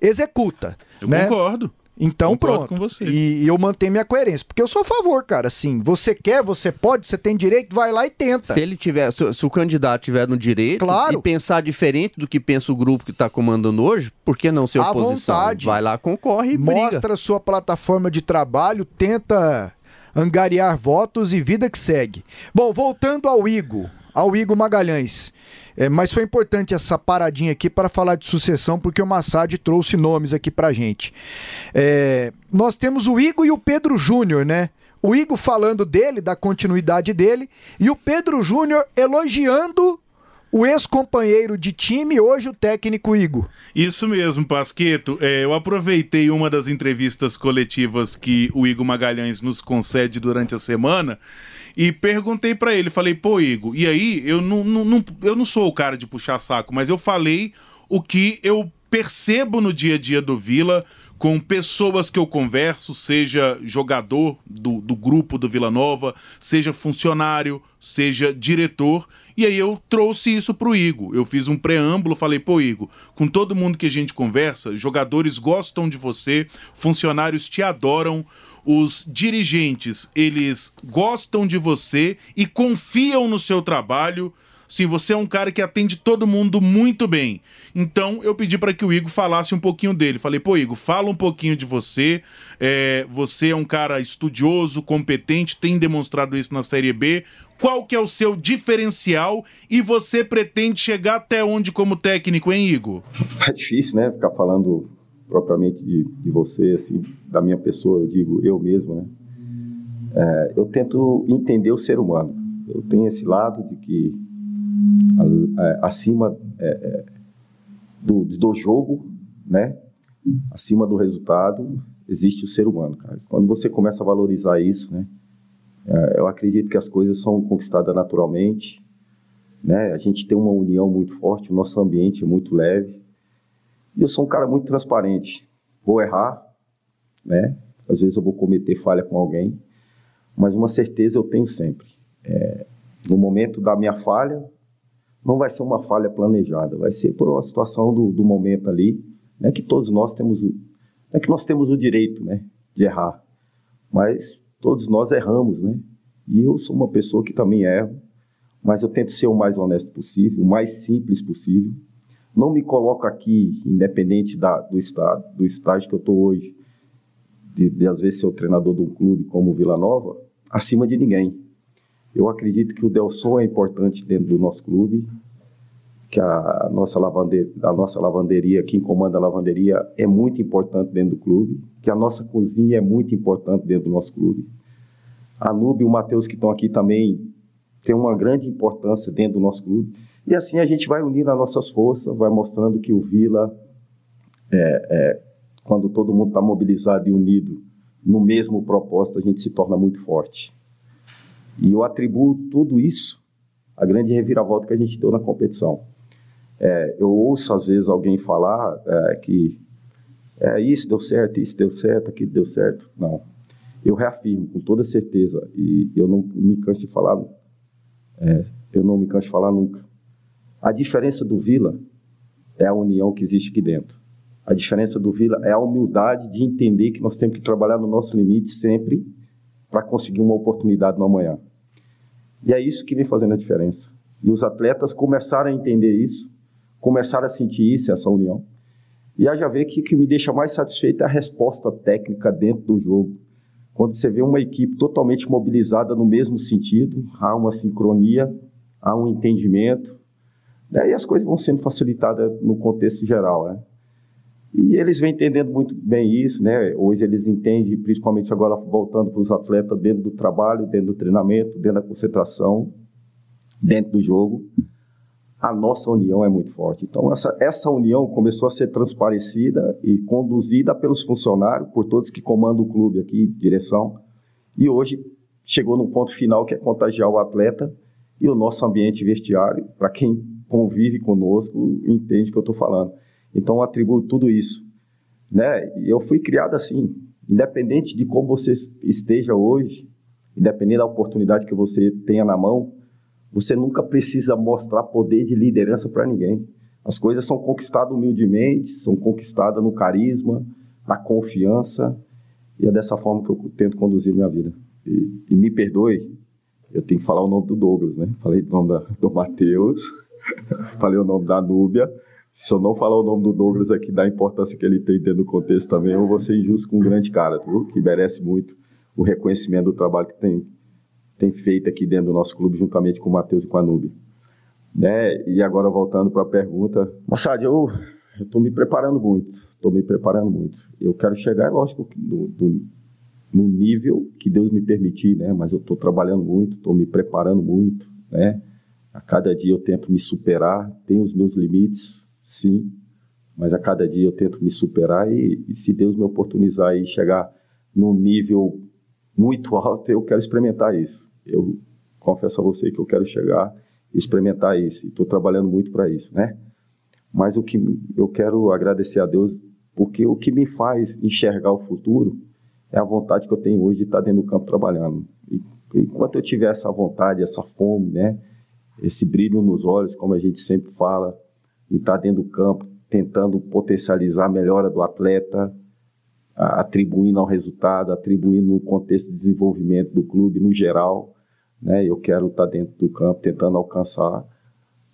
D: executa.
F: Eu
D: né?
F: concordo.
D: Então
F: Concordo
D: pronto.
F: Com você.
D: E, e, eu mantenho minha coerência. Porque eu sou a favor, cara. Assim, você quer, você pode, você tem direito, vai lá e tenta.
E: Se ele tiver, se, se o candidato tiver no direito
D: claro.
E: e pensar diferente do que pensa o grupo que está comandando hoje, por que não ser à oposição?
D: vontade.
E: Vai lá, concorre e
D: Mostra
E: briga.
D: sua plataforma de trabalho, tenta angariar votos e vida que segue. Bom, voltando ao Igor, ao Igor Magalhães. É, mas foi importante essa paradinha aqui para falar de sucessão, porque o Massad trouxe nomes aqui para gente. É, nós temos o Igor e o Pedro Júnior, né? O Igor falando dele, da continuidade dele, e o Pedro Júnior elogiando o ex-companheiro de time, hoje o técnico Igor.
F: Isso mesmo, Pasqueto. É, eu aproveitei uma das entrevistas coletivas que o Igor Magalhães nos concede durante a semana e perguntei para ele, falei, pô, Igor, e aí eu não, não, não, eu não sou o cara de puxar saco, mas eu falei o que eu percebo no dia a dia do Vila com pessoas que eu converso, seja jogador do, do grupo do Vila Nova, seja funcionário, seja diretor. E aí eu trouxe isso pro Igor. Eu fiz um preâmbulo, falei, pô, Igor, com todo mundo que a gente conversa, jogadores gostam de você, funcionários te adoram, os dirigentes, eles gostam de você e confiam no seu trabalho. Sim, você é um cara que atende todo mundo muito bem. Então eu pedi para que o Igor falasse um pouquinho dele. Falei, pô, Igor, fala um pouquinho de você. É, você é um cara estudioso, competente, tem demonstrado isso na Série B. Qual que é o seu diferencial e você pretende chegar até onde como técnico, hein, Igor?
H: É [LAUGHS] difícil, né? Ficar falando propriamente de, de você, assim, da minha pessoa, eu digo eu mesmo, né? É, eu tento entender o ser humano Eu tenho esse lado de que acima é, é, do, do jogo, né? Acima do resultado, existe o ser humano, cara. Quando você começa a valorizar isso, né? É, eu acredito que as coisas são conquistadas naturalmente, né? A gente tem uma união muito forte, o nosso ambiente é muito leve. E eu sou um cara muito transparente. Vou errar, né? Às vezes eu vou cometer falha com alguém, mas uma certeza eu tenho sempre. É, no momento da minha falha, não vai ser uma falha planejada, vai ser por uma situação do, do momento ali, né? Que todos nós temos, é que nós temos o direito, né? De errar, mas todos nós erramos, né? E eu sou uma pessoa que também erro, mas eu tento ser o mais honesto possível, o mais simples possível. Não me coloco aqui, independente da, do, estado, do estágio que eu estou hoje, de, de às vezes ser o treinador de um clube como o Vila Nova, acima de ninguém. Eu acredito que o Delson é importante dentro do nosso clube, que a nossa, lavanderia, a nossa lavanderia, quem comanda a lavanderia, é muito importante dentro do clube, que a nossa cozinha é muito importante dentro do nosso clube. A Nube e o Matheus que estão aqui também tem uma grande importância dentro do nosso clube. E assim a gente vai unindo as nossas forças, vai mostrando que o Vila, é, é, quando todo mundo está mobilizado e unido no mesmo propósito, a gente se torna muito forte. E eu atribuo tudo isso à grande reviravolta que a gente deu na competição. É, eu ouço às vezes alguém falar é, que é, isso deu certo, isso deu certo, aquilo deu certo. Não. Eu reafirmo com toda certeza, e eu não me canso de falar é, eu não me canso de falar nunca. A diferença do Vila é a união que existe aqui dentro. A diferença do Vila é a humildade de entender que nós temos que trabalhar no nosso limite sempre para conseguir uma oportunidade no amanhã. E é isso que vem fazendo a diferença. E os atletas começaram a entender isso, começaram a sentir isso, essa união. E já vê que o que me deixa mais satisfeito é a resposta técnica dentro do jogo. Quando você vê uma equipe totalmente mobilizada no mesmo sentido, há uma sincronia, há um entendimento, e as coisas vão sendo facilitadas no contexto geral. Né? E eles vêm entendendo muito bem isso, né? Hoje eles entendem, principalmente agora voltando para os atletas, dentro do trabalho, dentro do treinamento, dentro da concentração, dentro do jogo a nossa união é muito forte. Então, essa, essa união começou a ser transparecida e conduzida pelos funcionários, por todos que comandam o clube aqui, direção, e hoje chegou no ponto final que é contagiar o atleta e o nosso ambiente vestiário, para quem convive conosco, entende o que eu estou falando. Então, eu atribuo tudo isso. Né? E eu fui criado assim, independente de como você esteja hoje, independente da oportunidade que você tenha na mão, você nunca precisa mostrar poder de liderança para ninguém. As coisas são conquistadas humildemente, são conquistadas no carisma, na confiança, e é dessa forma que eu tento conduzir minha vida. E, e me perdoe, eu tenho que falar o nome do Douglas, né? Falei o nome da, do Matheus, [LAUGHS] falei o nome da Núbia. Se eu não falar o nome do Douglas aqui, da importância que ele tem dentro do contexto também, eu vou ser injusto com um grande cara, viu? que merece muito o reconhecimento do trabalho que tem tem feito aqui dentro do nosso clube, juntamente com o Matheus e com a Nube. Né? E agora, voltando para a pergunta, moçada, eu estou me preparando muito, estou me preparando muito. Eu quero chegar, lógico, no, do, no nível que Deus me permitir, né? Mas eu estou trabalhando muito, estou me preparando muito, né? A cada dia eu tento me superar, tenho os meus limites, sim, mas a cada dia eu tento me superar e, e se Deus me oportunizar e chegar num nível muito [LAUGHS] alto, eu quero experimentar isso. Eu confesso a você que eu quero chegar e experimentar isso. Estou trabalhando muito para isso, né? Mas o que eu quero agradecer a Deus, porque o que me faz enxergar o futuro é a vontade que eu tenho hoje de estar dentro do campo trabalhando. E enquanto eu tiver essa vontade, essa fome, né? Esse brilho nos olhos, como a gente sempre fala, e estar dentro do campo, tentando potencializar a melhora do atleta, atribuindo ao resultado, atribuindo no contexto de desenvolvimento do clube no geral. Né? Eu quero estar dentro do campo tentando alcançar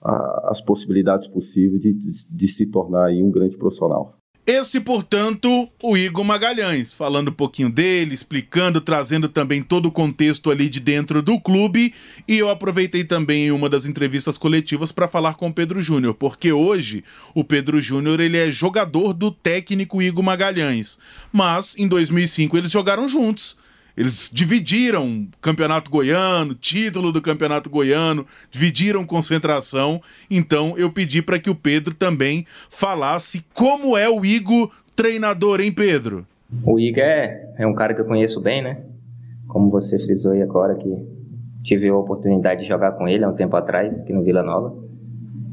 H: a, as possibilidades possíveis de, de, de se tornar um grande profissional.
F: Esse, portanto, o Igor Magalhães, falando um pouquinho dele, explicando, trazendo também todo o contexto ali de dentro do clube. E eu aproveitei também uma das entrevistas coletivas para falar com o Pedro Júnior, porque hoje o Pedro Júnior ele é jogador do técnico Igor Magalhães. Mas em 2005 eles jogaram juntos. Eles dividiram campeonato goiano, título do campeonato goiano, dividiram concentração. Então eu pedi para que o Pedro também falasse como é o Igor treinador, hein, Pedro?
I: O Igor é, é um cara que eu conheço bem, né? Como você frisou aí agora, que tive a oportunidade de jogar com ele há um tempo atrás, aqui no Vila Nova.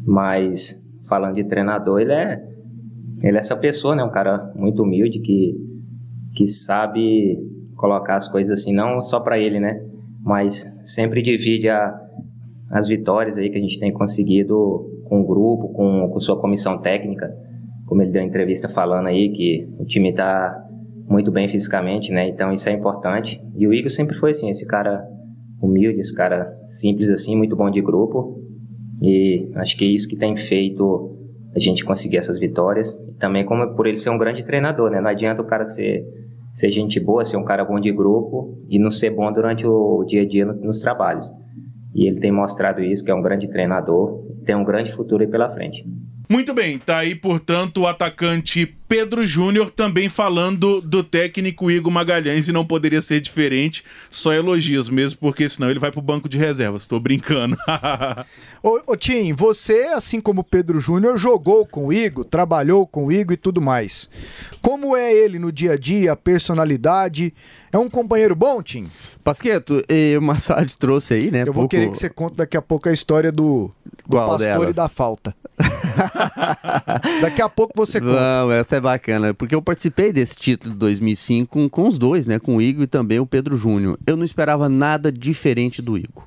I: Mas, falando de treinador, ele é, ele é essa pessoa, né? Um cara muito humilde que, que sabe colocar as coisas assim, não só para ele, né? Mas sempre divide a, as vitórias aí que a gente tem conseguido com o grupo, com, com sua comissão técnica. Como ele deu entrevista falando aí, que o time está muito bem fisicamente, né? Então isso é importante. E o Igor sempre foi assim, esse cara humilde, esse cara simples assim, muito bom de grupo. E acho que é isso que tem feito a gente conseguir essas vitórias. Também como por ele ser um grande treinador, né? Não adianta o cara ser ser gente boa, ser um cara bom de grupo e não ser bom durante o dia a dia nos trabalhos. E ele tem mostrado isso, que é um grande treinador, tem um grande futuro aí pela frente.
F: Muito bem, tá aí, portanto, o atacante Pedro Júnior também falando do técnico Igor Magalhães e não poderia ser diferente, só elogios mesmo, porque senão ele vai pro banco de reservas. Tô brincando. [LAUGHS]
D: ô, ô Tim, você, assim como Pedro Júnior, jogou com o Igor, trabalhou com o Igor e tudo mais. Como é ele no dia a dia, a personalidade? É um companheiro bom, Tim?
E: Pasqueto, o Massad trouxe aí, né?
D: Eu vou pouco... querer que você conte daqui a pouco a história do, do pastor delas? e da falta. [LAUGHS] [LAUGHS] daqui a pouco você conta.
E: Não, essa é bacana, porque eu participei desse título de 2005 com, com os dois, né? Com o Igor e também o Pedro Júnior. Eu não esperava nada diferente do Igor.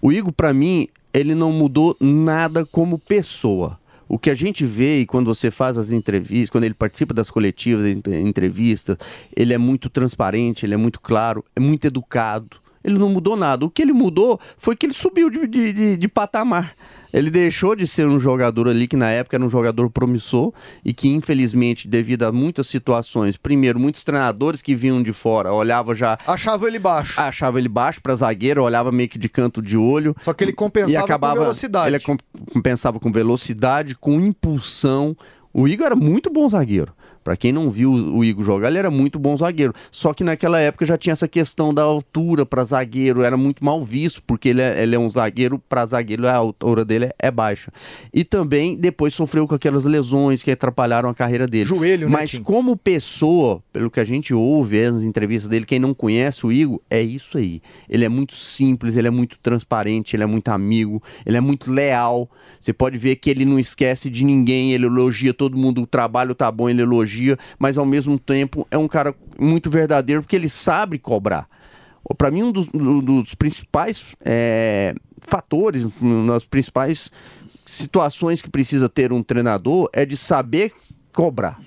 E: O Igor, para mim, ele não mudou nada como pessoa. O que a gente vê e quando você faz as entrevistas, quando ele participa das coletivas, entrevistas, ele é muito transparente, ele é muito claro, é muito educado. Ele não mudou nada. O que ele mudou foi que ele subiu de, de, de, de patamar. Ele deixou de ser um jogador ali que na época era um jogador promissor e que infelizmente devido a muitas situações, primeiro muitos treinadores que vinham de fora olhava já
D: achava ele baixo,
E: achava ele baixo para zagueiro, olhava meio que de canto de olho.
D: Só que ele compensava acabava, com velocidade.
E: Ele compensava com velocidade, com impulsão. O Igor era muito bom zagueiro. Para quem não viu o Igor jogar, ele era muito bom zagueiro. Só que naquela época já tinha essa questão da altura para zagueiro, era muito mal visto, porque ele é, ele é um zagueiro, para zagueiro a altura dele é, é, baixa. E também depois sofreu com aquelas lesões que atrapalharam a carreira dele.
D: Joelho,
E: né, Mas
D: Tim?
E: como pessoa, pelo que a gente ouve as entrevistas dele, quem não conhece o Igor, é isso aí. Ele é muito simples, ele é muito transparente, ele é muito amigo, ele é muito leal. Você pode ver que ele não esquece de ninguém, ele elogia todo mundo, o trabalho tá bom, ele elogia, mas ao mesmo tempo é um cara muito verdadeiro porque ele sabe cobrar. Para mim, um dos, dos principais é, fatores, das principais situações que precisa ter um treinador é de saber cobrar.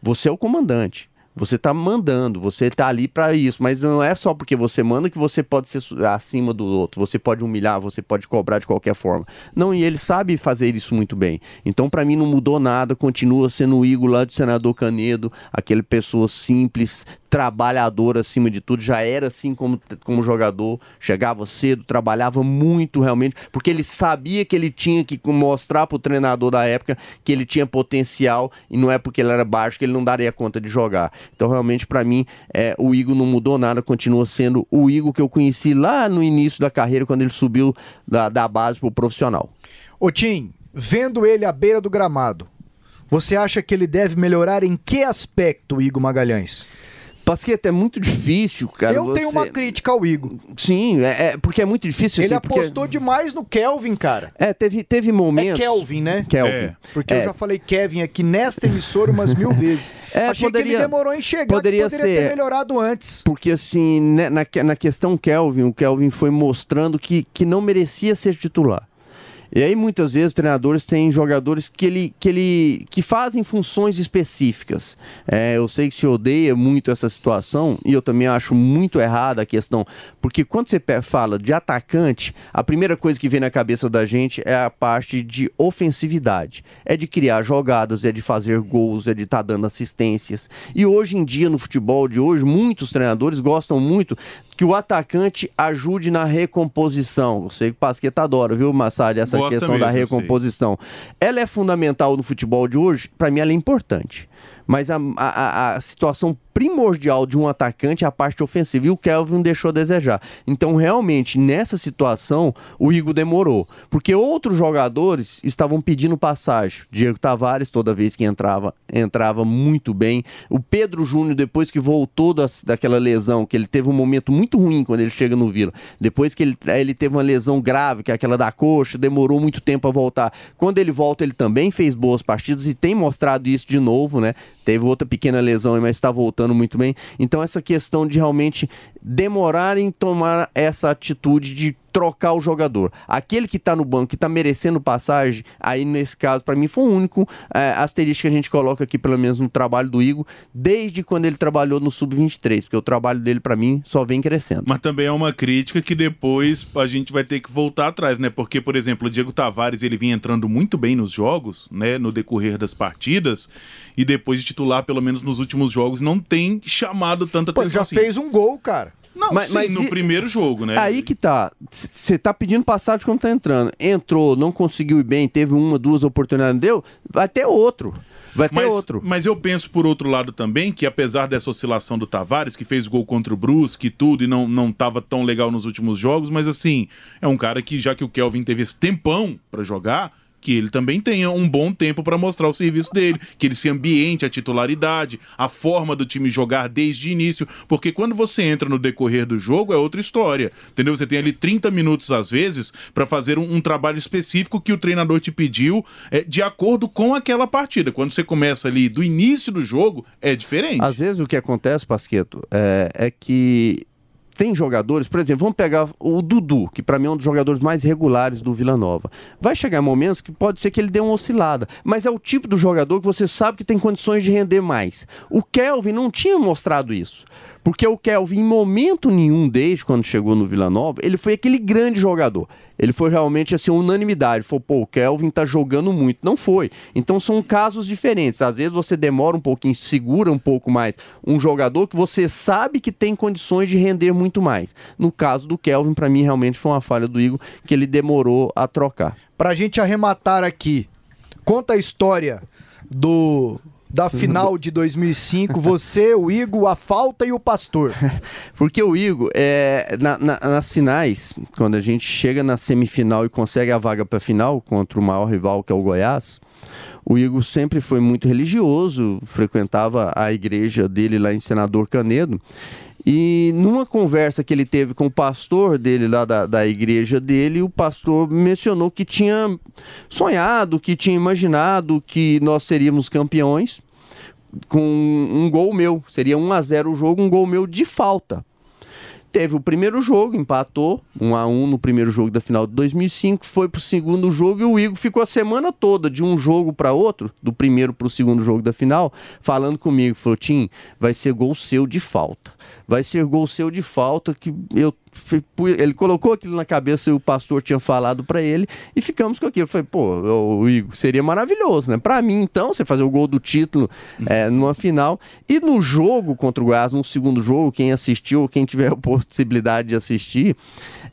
E: Você é o comandante. Você está mandando, você está ali para isso, mas não é só porque você manda que você pode ser acima do outro, você pode humilhar, você pode cobrar de qualquer forma. Não, e ele sabe fazer isso muito bem. Então, para mim, não mudou nada, continua sendo o Igor lá do senador Canedo, aquele pessoa simples, trabalhador acima de tudo, já era assim como, como jogador, chegava cedo, trabalhava muito realmente, porque ele sabia que ele tinha que mostrar para o treinador da época que ele tinha potencial e não é porque ele era baixo que ele não daria conta de jogar. Então, realmente, para mim, é, o Igor não mudou nada, continua sendo o Igor que eu conheci lá no início da carreira, quando ele subiu da, da base para o profissional.
D: Ô Tim, vendo ele à beira do gramado, você acha que ele deve melhorar em que aspecto, Igor Magalhães?
E: Pasqueta, é muito difícil, cara.
D: Eu
E: você...
D: tenho uma crítica ao Igor.
E: Sim, é, é porque é muito difícil.
D: Ele
E: assim,
D: apostou
E: porque...
D: demais no Kelvin, cara.
E: É, teve, teve momentos.
D: É Kelvin, né?
E: Kelvin. É.
D: Porque eu já falei Kevin aqui nesta emissora umas mil [LAUGHS] vezes.
E: É,
D: Achei
E: poderia,
D: que ele demorou em chegar,
E: poderia,
D: poderia
E: ser,
D: ter melhorado antes.
E: Porque assim, né, na, na questão Kelvin, o Kelvin foi mostrando que, que não merecia ser titular. E aí muitas vezes treinadores têm jogadores que ele que ele que fazem funções específicas. É, eu sei que se odeia muito essa situação e eu também acho muito errada a questão, porque quando você fala de atacante, a primeira coisa que vem na cabeça da gente é a parte de ofensividade, é de criar jogadas, é de fazer gols, é de estar tá dando assistências. E hoje em dia no futebol de hoje, muitos treinadores gostam muito que o atacante ajude na recomposição. Eu sei que o Pasqueta adora, viu, Massad, essa questão mesmo, da recomposição. Ela é fundamental no futebol de hoje? Para mim, ela é importante. Mas a, a, a situação primordial de um atacante é a parte ofensiva e o Kelvin deixou a desejar. Então, realmente, nessa situação, o Igor demorou. Porque outros jogadores estavam pedindo passagem. Diego Tavares, toda vez que entrava, entrava muito bem. O Pedro Júnior, depois que voltou da, daquela lesão, que ele teve um momento muito ruim quando ele chega no Vila. Depois que ele, ele teve uma lesão grave, que é aquela da coxa, demorou muito tempo a voltar. Quando ele volta, ele também fez boas partidas e tem mostrado isso de novo, né? Teve outra pequena lesão, mas está voltando muito bem. Então, essa questão de realmente demorar em tomar essa atitude de trocar o jogador. Aquele que está no banco, que está merecendo passagem, aí nesse caso, para mim, foi o único é, asterisco que a gente coloca aqui, pelo menos no trabalho do Igor, desde quando ele trabalhou no Sub-23, porque o trabalho dele, para mim, só vem crescendo.
F: Mas também é uma crítica que depois a gente vai ter que voltar atrás, né? Porque, por exemplo, o Diego Tavares, ele vinha entrando muito bem nos jogos, né? No decorrer das partidas, e depois de titular, pelo menos nos últimos jogos, não tem chamado tanta
D: Pô,
F: atenção
D: já
F: assim.
D: fez um gol, cara.
F: Não,
E: Mas-
F: sim,
E: mas
F: no
E: e-
F: primeiro jogo, né?
E: Aí que tá. Você tá pedindo passagem quando tá entrando. Entrou, não conseguiu ir bem, teve uma, duas oportunidades, não deu, vai ter outro. Vai ter
F: mas,
E: outro.
F: mas eu penso por outro lado também que apesar dessa oscilação do Tavares, que fez gol contra o Brusque e tudo, e não, não tava tão legal nos últimos jogos, mas assim, é um cara que, já que o Kelvin teve esse tempão pra jogar, que ele também tenha um bom tempo pra mostrar o serviço dele, que ele se ambiente a titularidade, a forma do time jogar desde o início, porque quando você entra no decorrer do jogo é outra história, entendeu? Você tem ali 30 minutos às vezes pra fazer um, um trabalho específico que o treinador te pediu é, de acordo com aquela partida. Quando você começa ali do início do jogo, é diferente.
E: Às vezes o que acontece, Pasqueto, é, é que tem jogadores, por exemplo, vamos pegar o Dudu, que para mim é um dos jogadores mais regulares do Vila Nova. Vai chegar momentos que pode ser que ele dê uma oscilada, mas é o tipo do jogador que você sabe que tem condições de render mais. O Kelvin não tinha mostrado isso. Porque o Kelvin, em momento nenhum, desde quando chegou no Vila Nova, ele foi aquele grande jogador. Ele foi realmente assim, unanimidade. Falou, pô, o Kelvin tá jogando muito. Não foi. Então são casos diferentes. Às vezes você demora um pouquinho, segura um pouco mais um jogador que você sabe que tem condições de render muito mais. No caso do Kelvin, para mim, realmente foi uma falha do Igor que ele demorou a trocar.
D: Pra gente arrematar aqui, conta a história do da final de 2005, [LAUGHS] você, o Igor, a falta e o pastor. [LAUGHS]
E: Porque o Igor, é, na- na- nas finais, quando a gente chega na semifinal e consegue a vaga para final contra o maior rival que é o Goiás, o Igor sempre foi muito religioso, frequentava a igreja dele lá em Senador Canedo. E numa conversa que ele teve com o pastor dele lá da, da igreja dele, o pastor mencionou que tinha sonhado, que tinha imaginado que nós seríamos campeões com um gol meu. Seria 1 a 0 o jogo, um gol meu de falta. Teve o primeiro jogo, empatou, 1 a 1 no primeiro jogo da final de 2005, foi pro segundo jogo e o Igor ficou a semana toda de um jogo para outro, do primeiro pro segundo jogo da final, falando comigo, falou: "Tim, vai ser gol seu de falta. Vai ser gol seu de falta que eu ele colocou aquilo na cabeça e o pastor tinha falado para ele e ficamos com aquilo. Falei, pô, o Igor, seria maravilhoso, né? Pra mim, então, você fazer o gol do título é, numa final. E no jogo contra o Goiás, no segundo jogo, quem assistiu, quem tiver a possibilidade de assistir,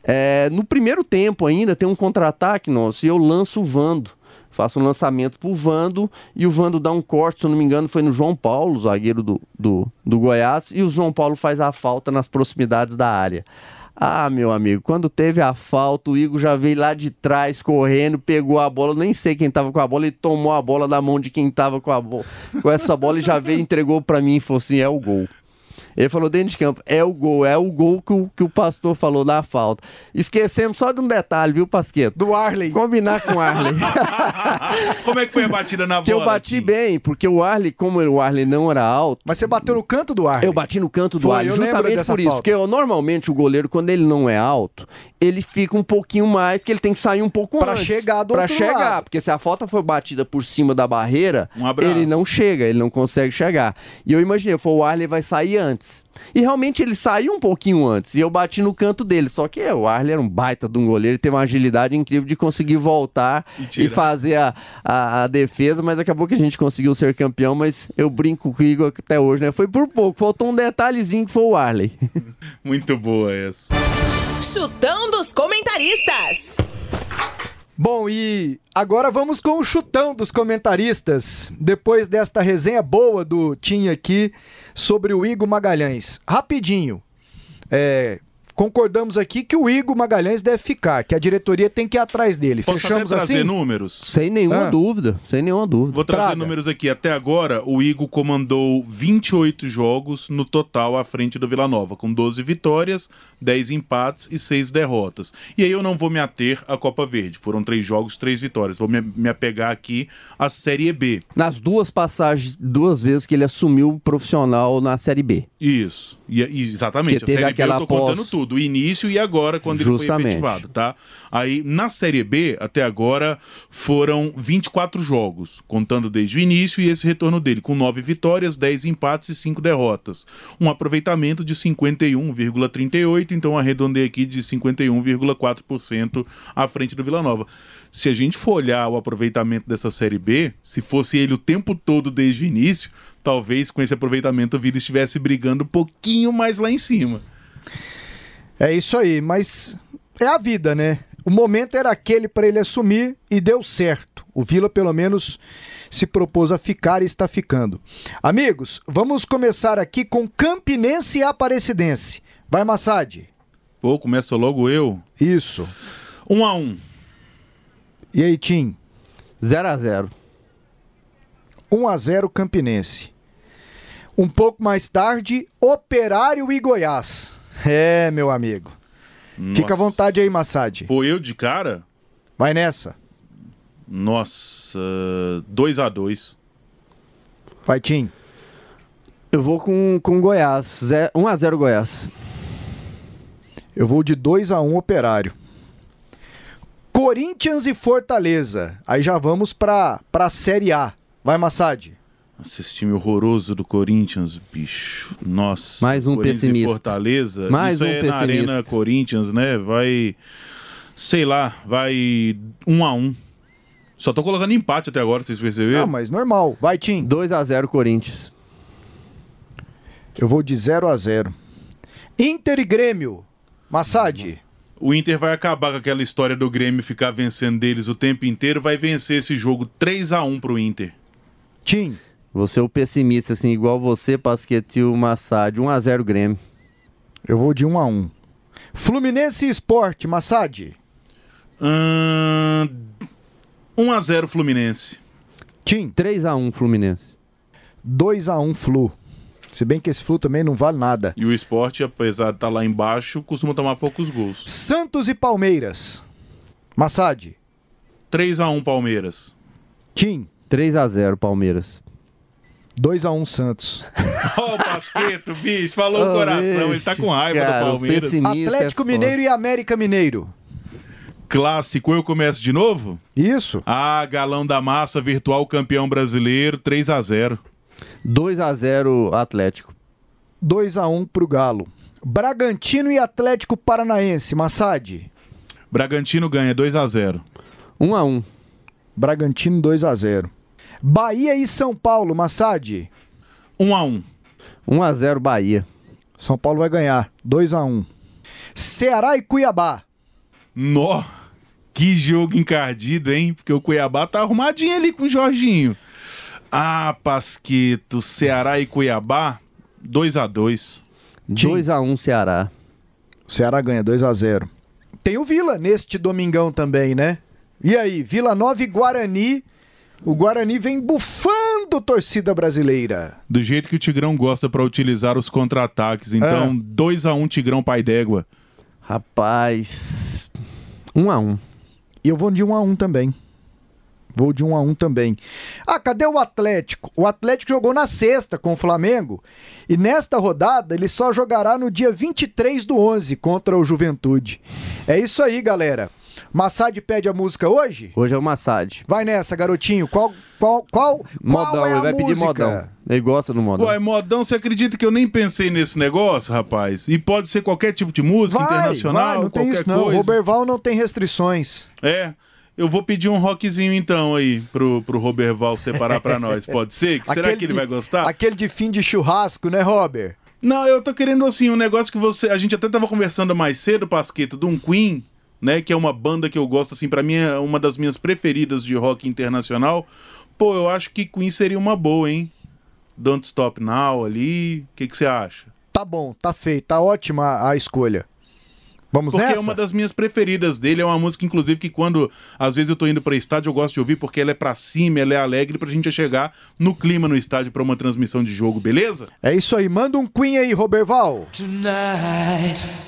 E: é, no primeiro tempo ainda tem um contra-ataque nosso e eu lanço o Vando. Faço um lançamento pro Vando e o Vando dá um corte, se eu não me engano, foi no João Paulo, zagueiro do, do, do Goiás, e o João Paulo faz a falta nas proximidades da área. Ah, meu amigo, quando teve a falta, o Igor já veio lá de trás correndo, pegou a bola, nem sei quem tava com a bola, e tomou a bola da mão de quem tava com a bola, com essa bola e já veio, entregou pra mim e falou assim: é o gol. Ele falou dentro de campo, é o gol, é o gol que o, que o pastor falou da falta. Esquecemos só de um detalhe, viu, Pasqueto?
D: Do Arley.
E: Combinar com o Arley. [LAUGHS]
F: Como é que foi a batida na
E: que eu
F: bola?
E: bati bem, porque o Arley, como o Arley não era alto.
D: Mas você bateu no canto do Arley.
E: Eu bati no canto do
D: Foi,
E: Arley, justamente por isso.
D: falta.
E: Porque eu, normalmente o goleiro, quando ele não é alto, ele fica um pouquinho mais, que ele tem que sair um pouco
D: Pra
E: antes.
D: chegar do
E: Pra
D: outro
E: chegar,
D: lado.
E: porque se a falta for batida por cima da barreira,
F: Um
E: ele não chega, ele não consegue chegar. E eu imaginei, foi o Arley vai sair antes. E realmente ele saiu um pouquinho antes, e eu bati no canto dele. Só que é, o Arley era um baita de um goleiro, ele teve uma agilidade incrível de conseguir voltar
F: E
E: e, fazer a, a, a defesa, mas acabou que a gente conseguiu ser campeão, mas eu brinco com o Igor até hoje, né? Foi por pouco, faltou um detalhezinho que foi o Arley. [LAUGHS]
F: Muito boa essa.
B: Chutão dos comentaristas.
D: Bom, e agora vamos com o chutão dos comentaristas. Depois desta resenha boa do Tim aqui sobre o Igor Magalhães. Rapidinho. É, concordamos aqui que o Igor Magalhães deve ficar, que a diretoria tem que ir atrás dele.
F: Posso
D: Fechamos
F: até trazer
D: assim?
F: números?
E: Sem nenhuma
D: Ah.
E: dúvida, sem nenhuma dúvida.
F: Vou trazer
D: Traga.
F: números aqui. Até agora, o Igor comandou 28 jogos no total à frente do Vila Nova, com 12 vitórias, 10 empates e 6 derrotas. E aí eu não vou me ater à Copa Verde. Foram três jogos, três vitórias. Vou me, me apegar aqui à Série B.
E: Nas duas passagens, duas vezes que ele assumiu profissional na Série B.
F: Isso. E, exatamente.
E: Que
F: A Série B eu
E: aquela
F: tô contando tudo. O início e agora, quando ele foi
E: Justamente.
F: efetivado, tá? Aí, na Série B, até agora, foram 24 jogos, contando desde o início e esse retorno dele, com 9 vitórias, 10 empates e 5 derrotas. Um aproveitamento de 51,38, então arredondei aqui de 51,4% à frente do Vila Nova. Se a gente for olhar o aproveitamento dessa Série B, se fosse ele o tempo todo desde o início, talvez com esse aproveitamento o Vila estivesse brigando um pouquinho mais lá em cima.
D: É isso aí, mas é a vida, né? O momento era aquele para ele assumir e deu certo. O Vila, pelo menos, se propôs a ficar e está ficando. Amigos, vamos começar aqui com Campinense e Aparecidense. Vai, Massad.
F: Pô, começa logo eu.
D: Isso.
F: Um a um.
D: E aí, Tim?
E: 0 a 0
D: 1 a 0 Campinense. Um pouco mais tarde, Operário e Goiás. É, meu amigo. Fica à
F: Nossa.
D: vontade aí, Massad.
F: Pô, eu de cara?
D: Vai nessa.
F: Nossa, 2 a 2
D: Vai, Tim.
E: Eu vou com, com Goiás. 1 a 0 Goiás.
D: Eu vou de 2 a 1 Operário. Corinthians e Fortaleza. Aí já vamos pra, pra Série A. Vai, Massad.
F: Nossa, esse time horroroso do Corinthians, bicho. Nossa.
E: Mais um
F: Corinthians
E: pessimista.
F: E Fortaleza.
E: Mais
F: Isso
E: um
F: é na
E: pessimista.
F: Arena Corinthians, né? Vai. Sei lá, vai um a um. Só tô colocando empate até agora, vocês perceberam?
D: Ah, mas normal. Vai, Tim.
E: 2 a 0 Corinthians.
D: Eu vou de 0 a 0 Inter e Grêmio. Massad.
F: O Inter vai acabar com aquela história do Grêmio ficar vencendo deles o tempo inteiro, vai vencer esse jogo 3 a 1 pro Inter.
D: Tim.
E: Você é o pessimista, assim, igual você, Pasquete e o Massad. 1 a 0 Grêmio.
D: Eu vou de 1 a 1 Fluminense e Esporte. Massad.
F: Ahn, 1 a 0 Fluminense.
D: Tim.
E: 3 a 1 Fluminense.
D: 2 a 1 Flu. Se bem que esse Flu também não vale nada.
F: E o esporte, apesar de estar lá embaixo, costuma tomar poucos gols.
D: Santos e Palmeiras. Massad.
F: 3 a 1 Palmeiras.
D: Tim.
E: 3 a 0 Palmeiras.
D: 2 a 1 Santos.
F: Ó, o Pasqueto, bicho, falou o
E: Ô,
F: coração, ele tá com raiva
E: cara,
F: do
E: o
F: Palmeiras.
E: pessimista-
D: Atlético
E: é foda.
D: Mineiro e América Mineiro.
F: Clássico, eu começo de novo?
D: Isso.
F: Ah, galão da massa, virtual campeão brasileiro, 3 a 0
E: 2 a 0 Atlético.
D: 2 a 1 pro Galo. Bragantino e Atlético Paranaense. Massad.
F: Bragantino ganha 2 a 0
E: 1 a 1
D: Bragantino 2 a 0. Bahia e São Paulo. Massad.
F: 1 a 1
E: 1 a 0 Bahia.
D: São Paulo vai ganhar. 2 a 1. Ceará e Cuiabá.
F: Nó, que jogo encardido, hein? Porque o Cuiabá tá arrumadinho ali com o Jorginho. Ah, Pasqueto, Ceará e Cuiabá, 2 a 2
E: 2 a 1 Ceará.
D: O Ceará ganha 2 a 0. Tem o Vila neste domingão também, né? E aí, Vila Nova e Guarani. O Guarani vem bufando torcida brasileira.
F: Do jeito que o Tigrão gosta pra utilizar os contra-ataques. Então, 2 a 1 Tigrão Pai d'Égua.
E: Rapaz. 1 a 1
D: E eu vou de 1 a 1 também. Vou de 1 a 1 também. Ah, cadê o Atlético? O Atlético jogou na sexta com o Flamengo e nesta rodada ele só jogará no dia 23 do 11 contra o Juventude. É isso aí, galera. Massad pede a música hoje?
E: Hoje é o Massad.
D: Vai nessa, garotinho. Qual qual qual
E: Modão,
D: qual é a
E: ele vai pedir
D: música?
E: modão. Ele gosta do modão.
F: Uai, modão, você acredita que eu nem pensei nesse negócio, rapaz? E pode ser qualquer tipo de música,
D: Vai,
F: internacional,
D: vai, não tem
F: qualquer
D: isso não.
F: coisa.
D: Roberval não tem restrições.
F: É. Eu vou pedir um rockzinho então aí pro, pro Roberval separar pra nós. Pode ser? [LAUGHS] Será
D: Aquele
F: que ele
D: de-
F: vai gostar?
D: Aquele de fim de churrasco, né, Robert?
F: Não, eu tô querendo assim, um negócio que você. A gente até tava conversando mais cedo, Pasqueto, de um Queen né? Que é uma banda que eu gosto, assim, para mim é uma das minhas preferidas de rock internacional. Pô, eu acho que Queen seria uma boa, hein? Don't Stop Now ali. O que você acha?
D: Tá bom, tá feito, tá ótima a escolha. Vamos
F: porque é
D: nessa?
F: é uma das minhas preferidas dele, é uma música inclusive que quando às vezes eu tô indo para estádio, eu gosto de ouvir porque ela é para cima, ela é alegre pra gente chegar no clima no estádio para uma transmissão de jogo, beleza?
D: É isso aí, manda um Queen aí, Roberval.
J: Tonight.